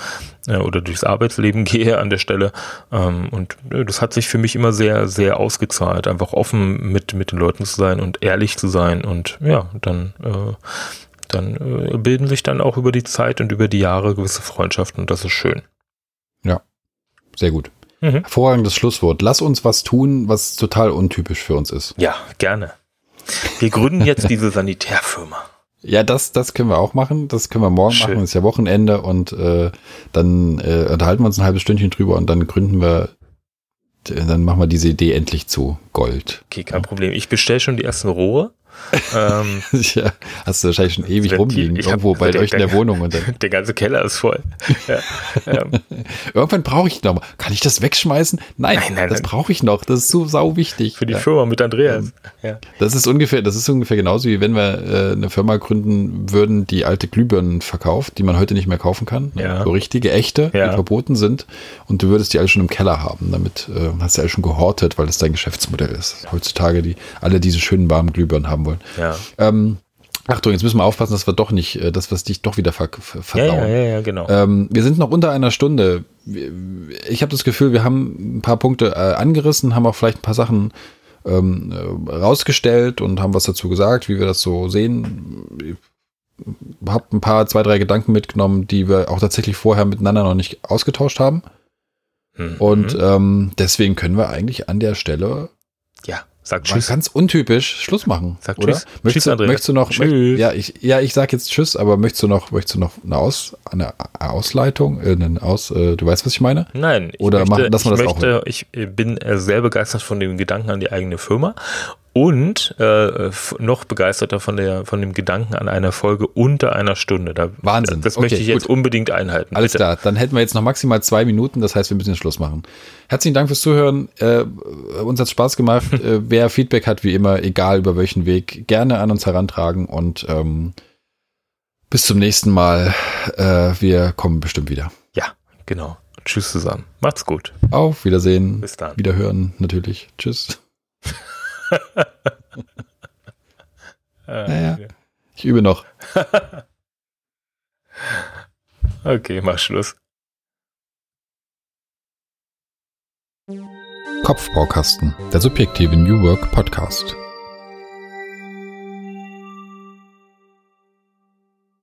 äh, oder durchs Arbeitsleben gehe an der Stelle. Ähm, und äh, das hat sich für mich immer sehr, sehr ausgezahlt, einfach offen mit, mit den Leuten zu sein und ehrlich zu sein. Und ja, dann, äh, dann äh, bilden sich dann auch über die Zeit und über die Jahre gewisse Freundschaften und das ist schön. Ja, sehr gut. Mhm. Hervorragendes Schlusswort. Lass uns was tun, was total untypisch für uns ist. Ja, gerne. Wir gründen jetzt diese Sanitärfirma. Ja, das, das können wir auch machen. Das können wir morgen Schön. machen. Ist ja Wochenende und äh, dann äh, unterhalten wir uns ein halbes Stündchen drüber und dann gründen wir, dann machen wir diese Idee endlich zu Gold. Okay, kein Problem. Ich bestelle schon die ersten Rohre ähm, ja, hast du wahrscheinlich schon ewig rumliegen, irgendwo bei euch in der, Wohnung. Und dann. Der ganze Keller ist voll. Ja, ähm. Irgendwann brauche ich noch mal. Kann ich das wegschmeißen? Nein, nein, nein das brauche ich noch. Das ist so sau wichtig. Für die ja. Firma mit Andreas. Ja. Das ist ungefähr, das ist ungefähr genauso wie wenn wir äh, eine Firma gründen würden, die alte Glühbirnen verkauft, die man heute nicht mehr kaufen kann. Ja. So richtige, echte, die verboten sind. Und du würdest die alle schon im Keller haben. Damit äh, hast du alle schon gehortet, weil das dein Geschäftsmodell ist. Heutzutage die alle diese schönen warmen Glühbirnen haben wollen. Ja. Ähm, Achtung, jetzt müssen wir aufpassen, dass wir doch nicht, äh, dass wir es dich doch wieder ver verdauen. Ja, ja, ja, genau. Ähm, wir sind noch unter einer Stunde. Ich habe das Gefühl, wir haben ein paar Punkte äh, angerissen, haben auch vielleicht ein paar Sachen ähm, äh, rausgestellt und haben was dazu gesagt, wie wir das so sehen. Ich habe ein paar, zwei, drei Gedanken mitgenommen, die wir auch tatsächlich vorher miteinander noch nicht ausgetauscht haben. Mhm. Und ähm, deswegen können wir eigentlich an der Stelle ja. Sag Tschüss. Ganz untypisch Schluss machen. Sag oder? Tschüss. Möchtest, tschüss, du, möchtest du noch, tschüss. ja, ich, ja, ich sag jetzt Tschüss, aber möchtest du noch, möchtest du noch eine, Aus, eine Ausleitung, äh, eine Aus, äh, du weißt, was ich meine? Nein. Oder möchte, machen, lassen wir das möchte, auch. Ich bin sehr begeistert von dem Gedanken an die eigene Firma und äh, noch begeisterter von der von dem Gedanken an einer Folge unter einer Stunde. Da, Wahnsinn. Das okay, möchte ich jetzt unbedingt einhalten. Alles Bitte. klar, dann hätten wir jetzt noch maximal zwei Minuten, das heißt, wir müssen den Schluss machen. Herzlichen Dank fürs Zuhören. Äh, uns hat Spaß gemacht. äh, wer Feedback hat, wie immer, egal über welchen Weg, gerne an uns herantragen und ähm, bis zum nächsten Mal. Äh, wir kommen bestimmt wieder. Ja, genau. Tschüss zusammen. Macht's gut. Auf Wiedersehen. Bis dann. Wiederhören natürlich. Tschüss. naja, ich übe noch. okay, mach Schluss. Kopfbaukasten, der subjektive New Work Podcast.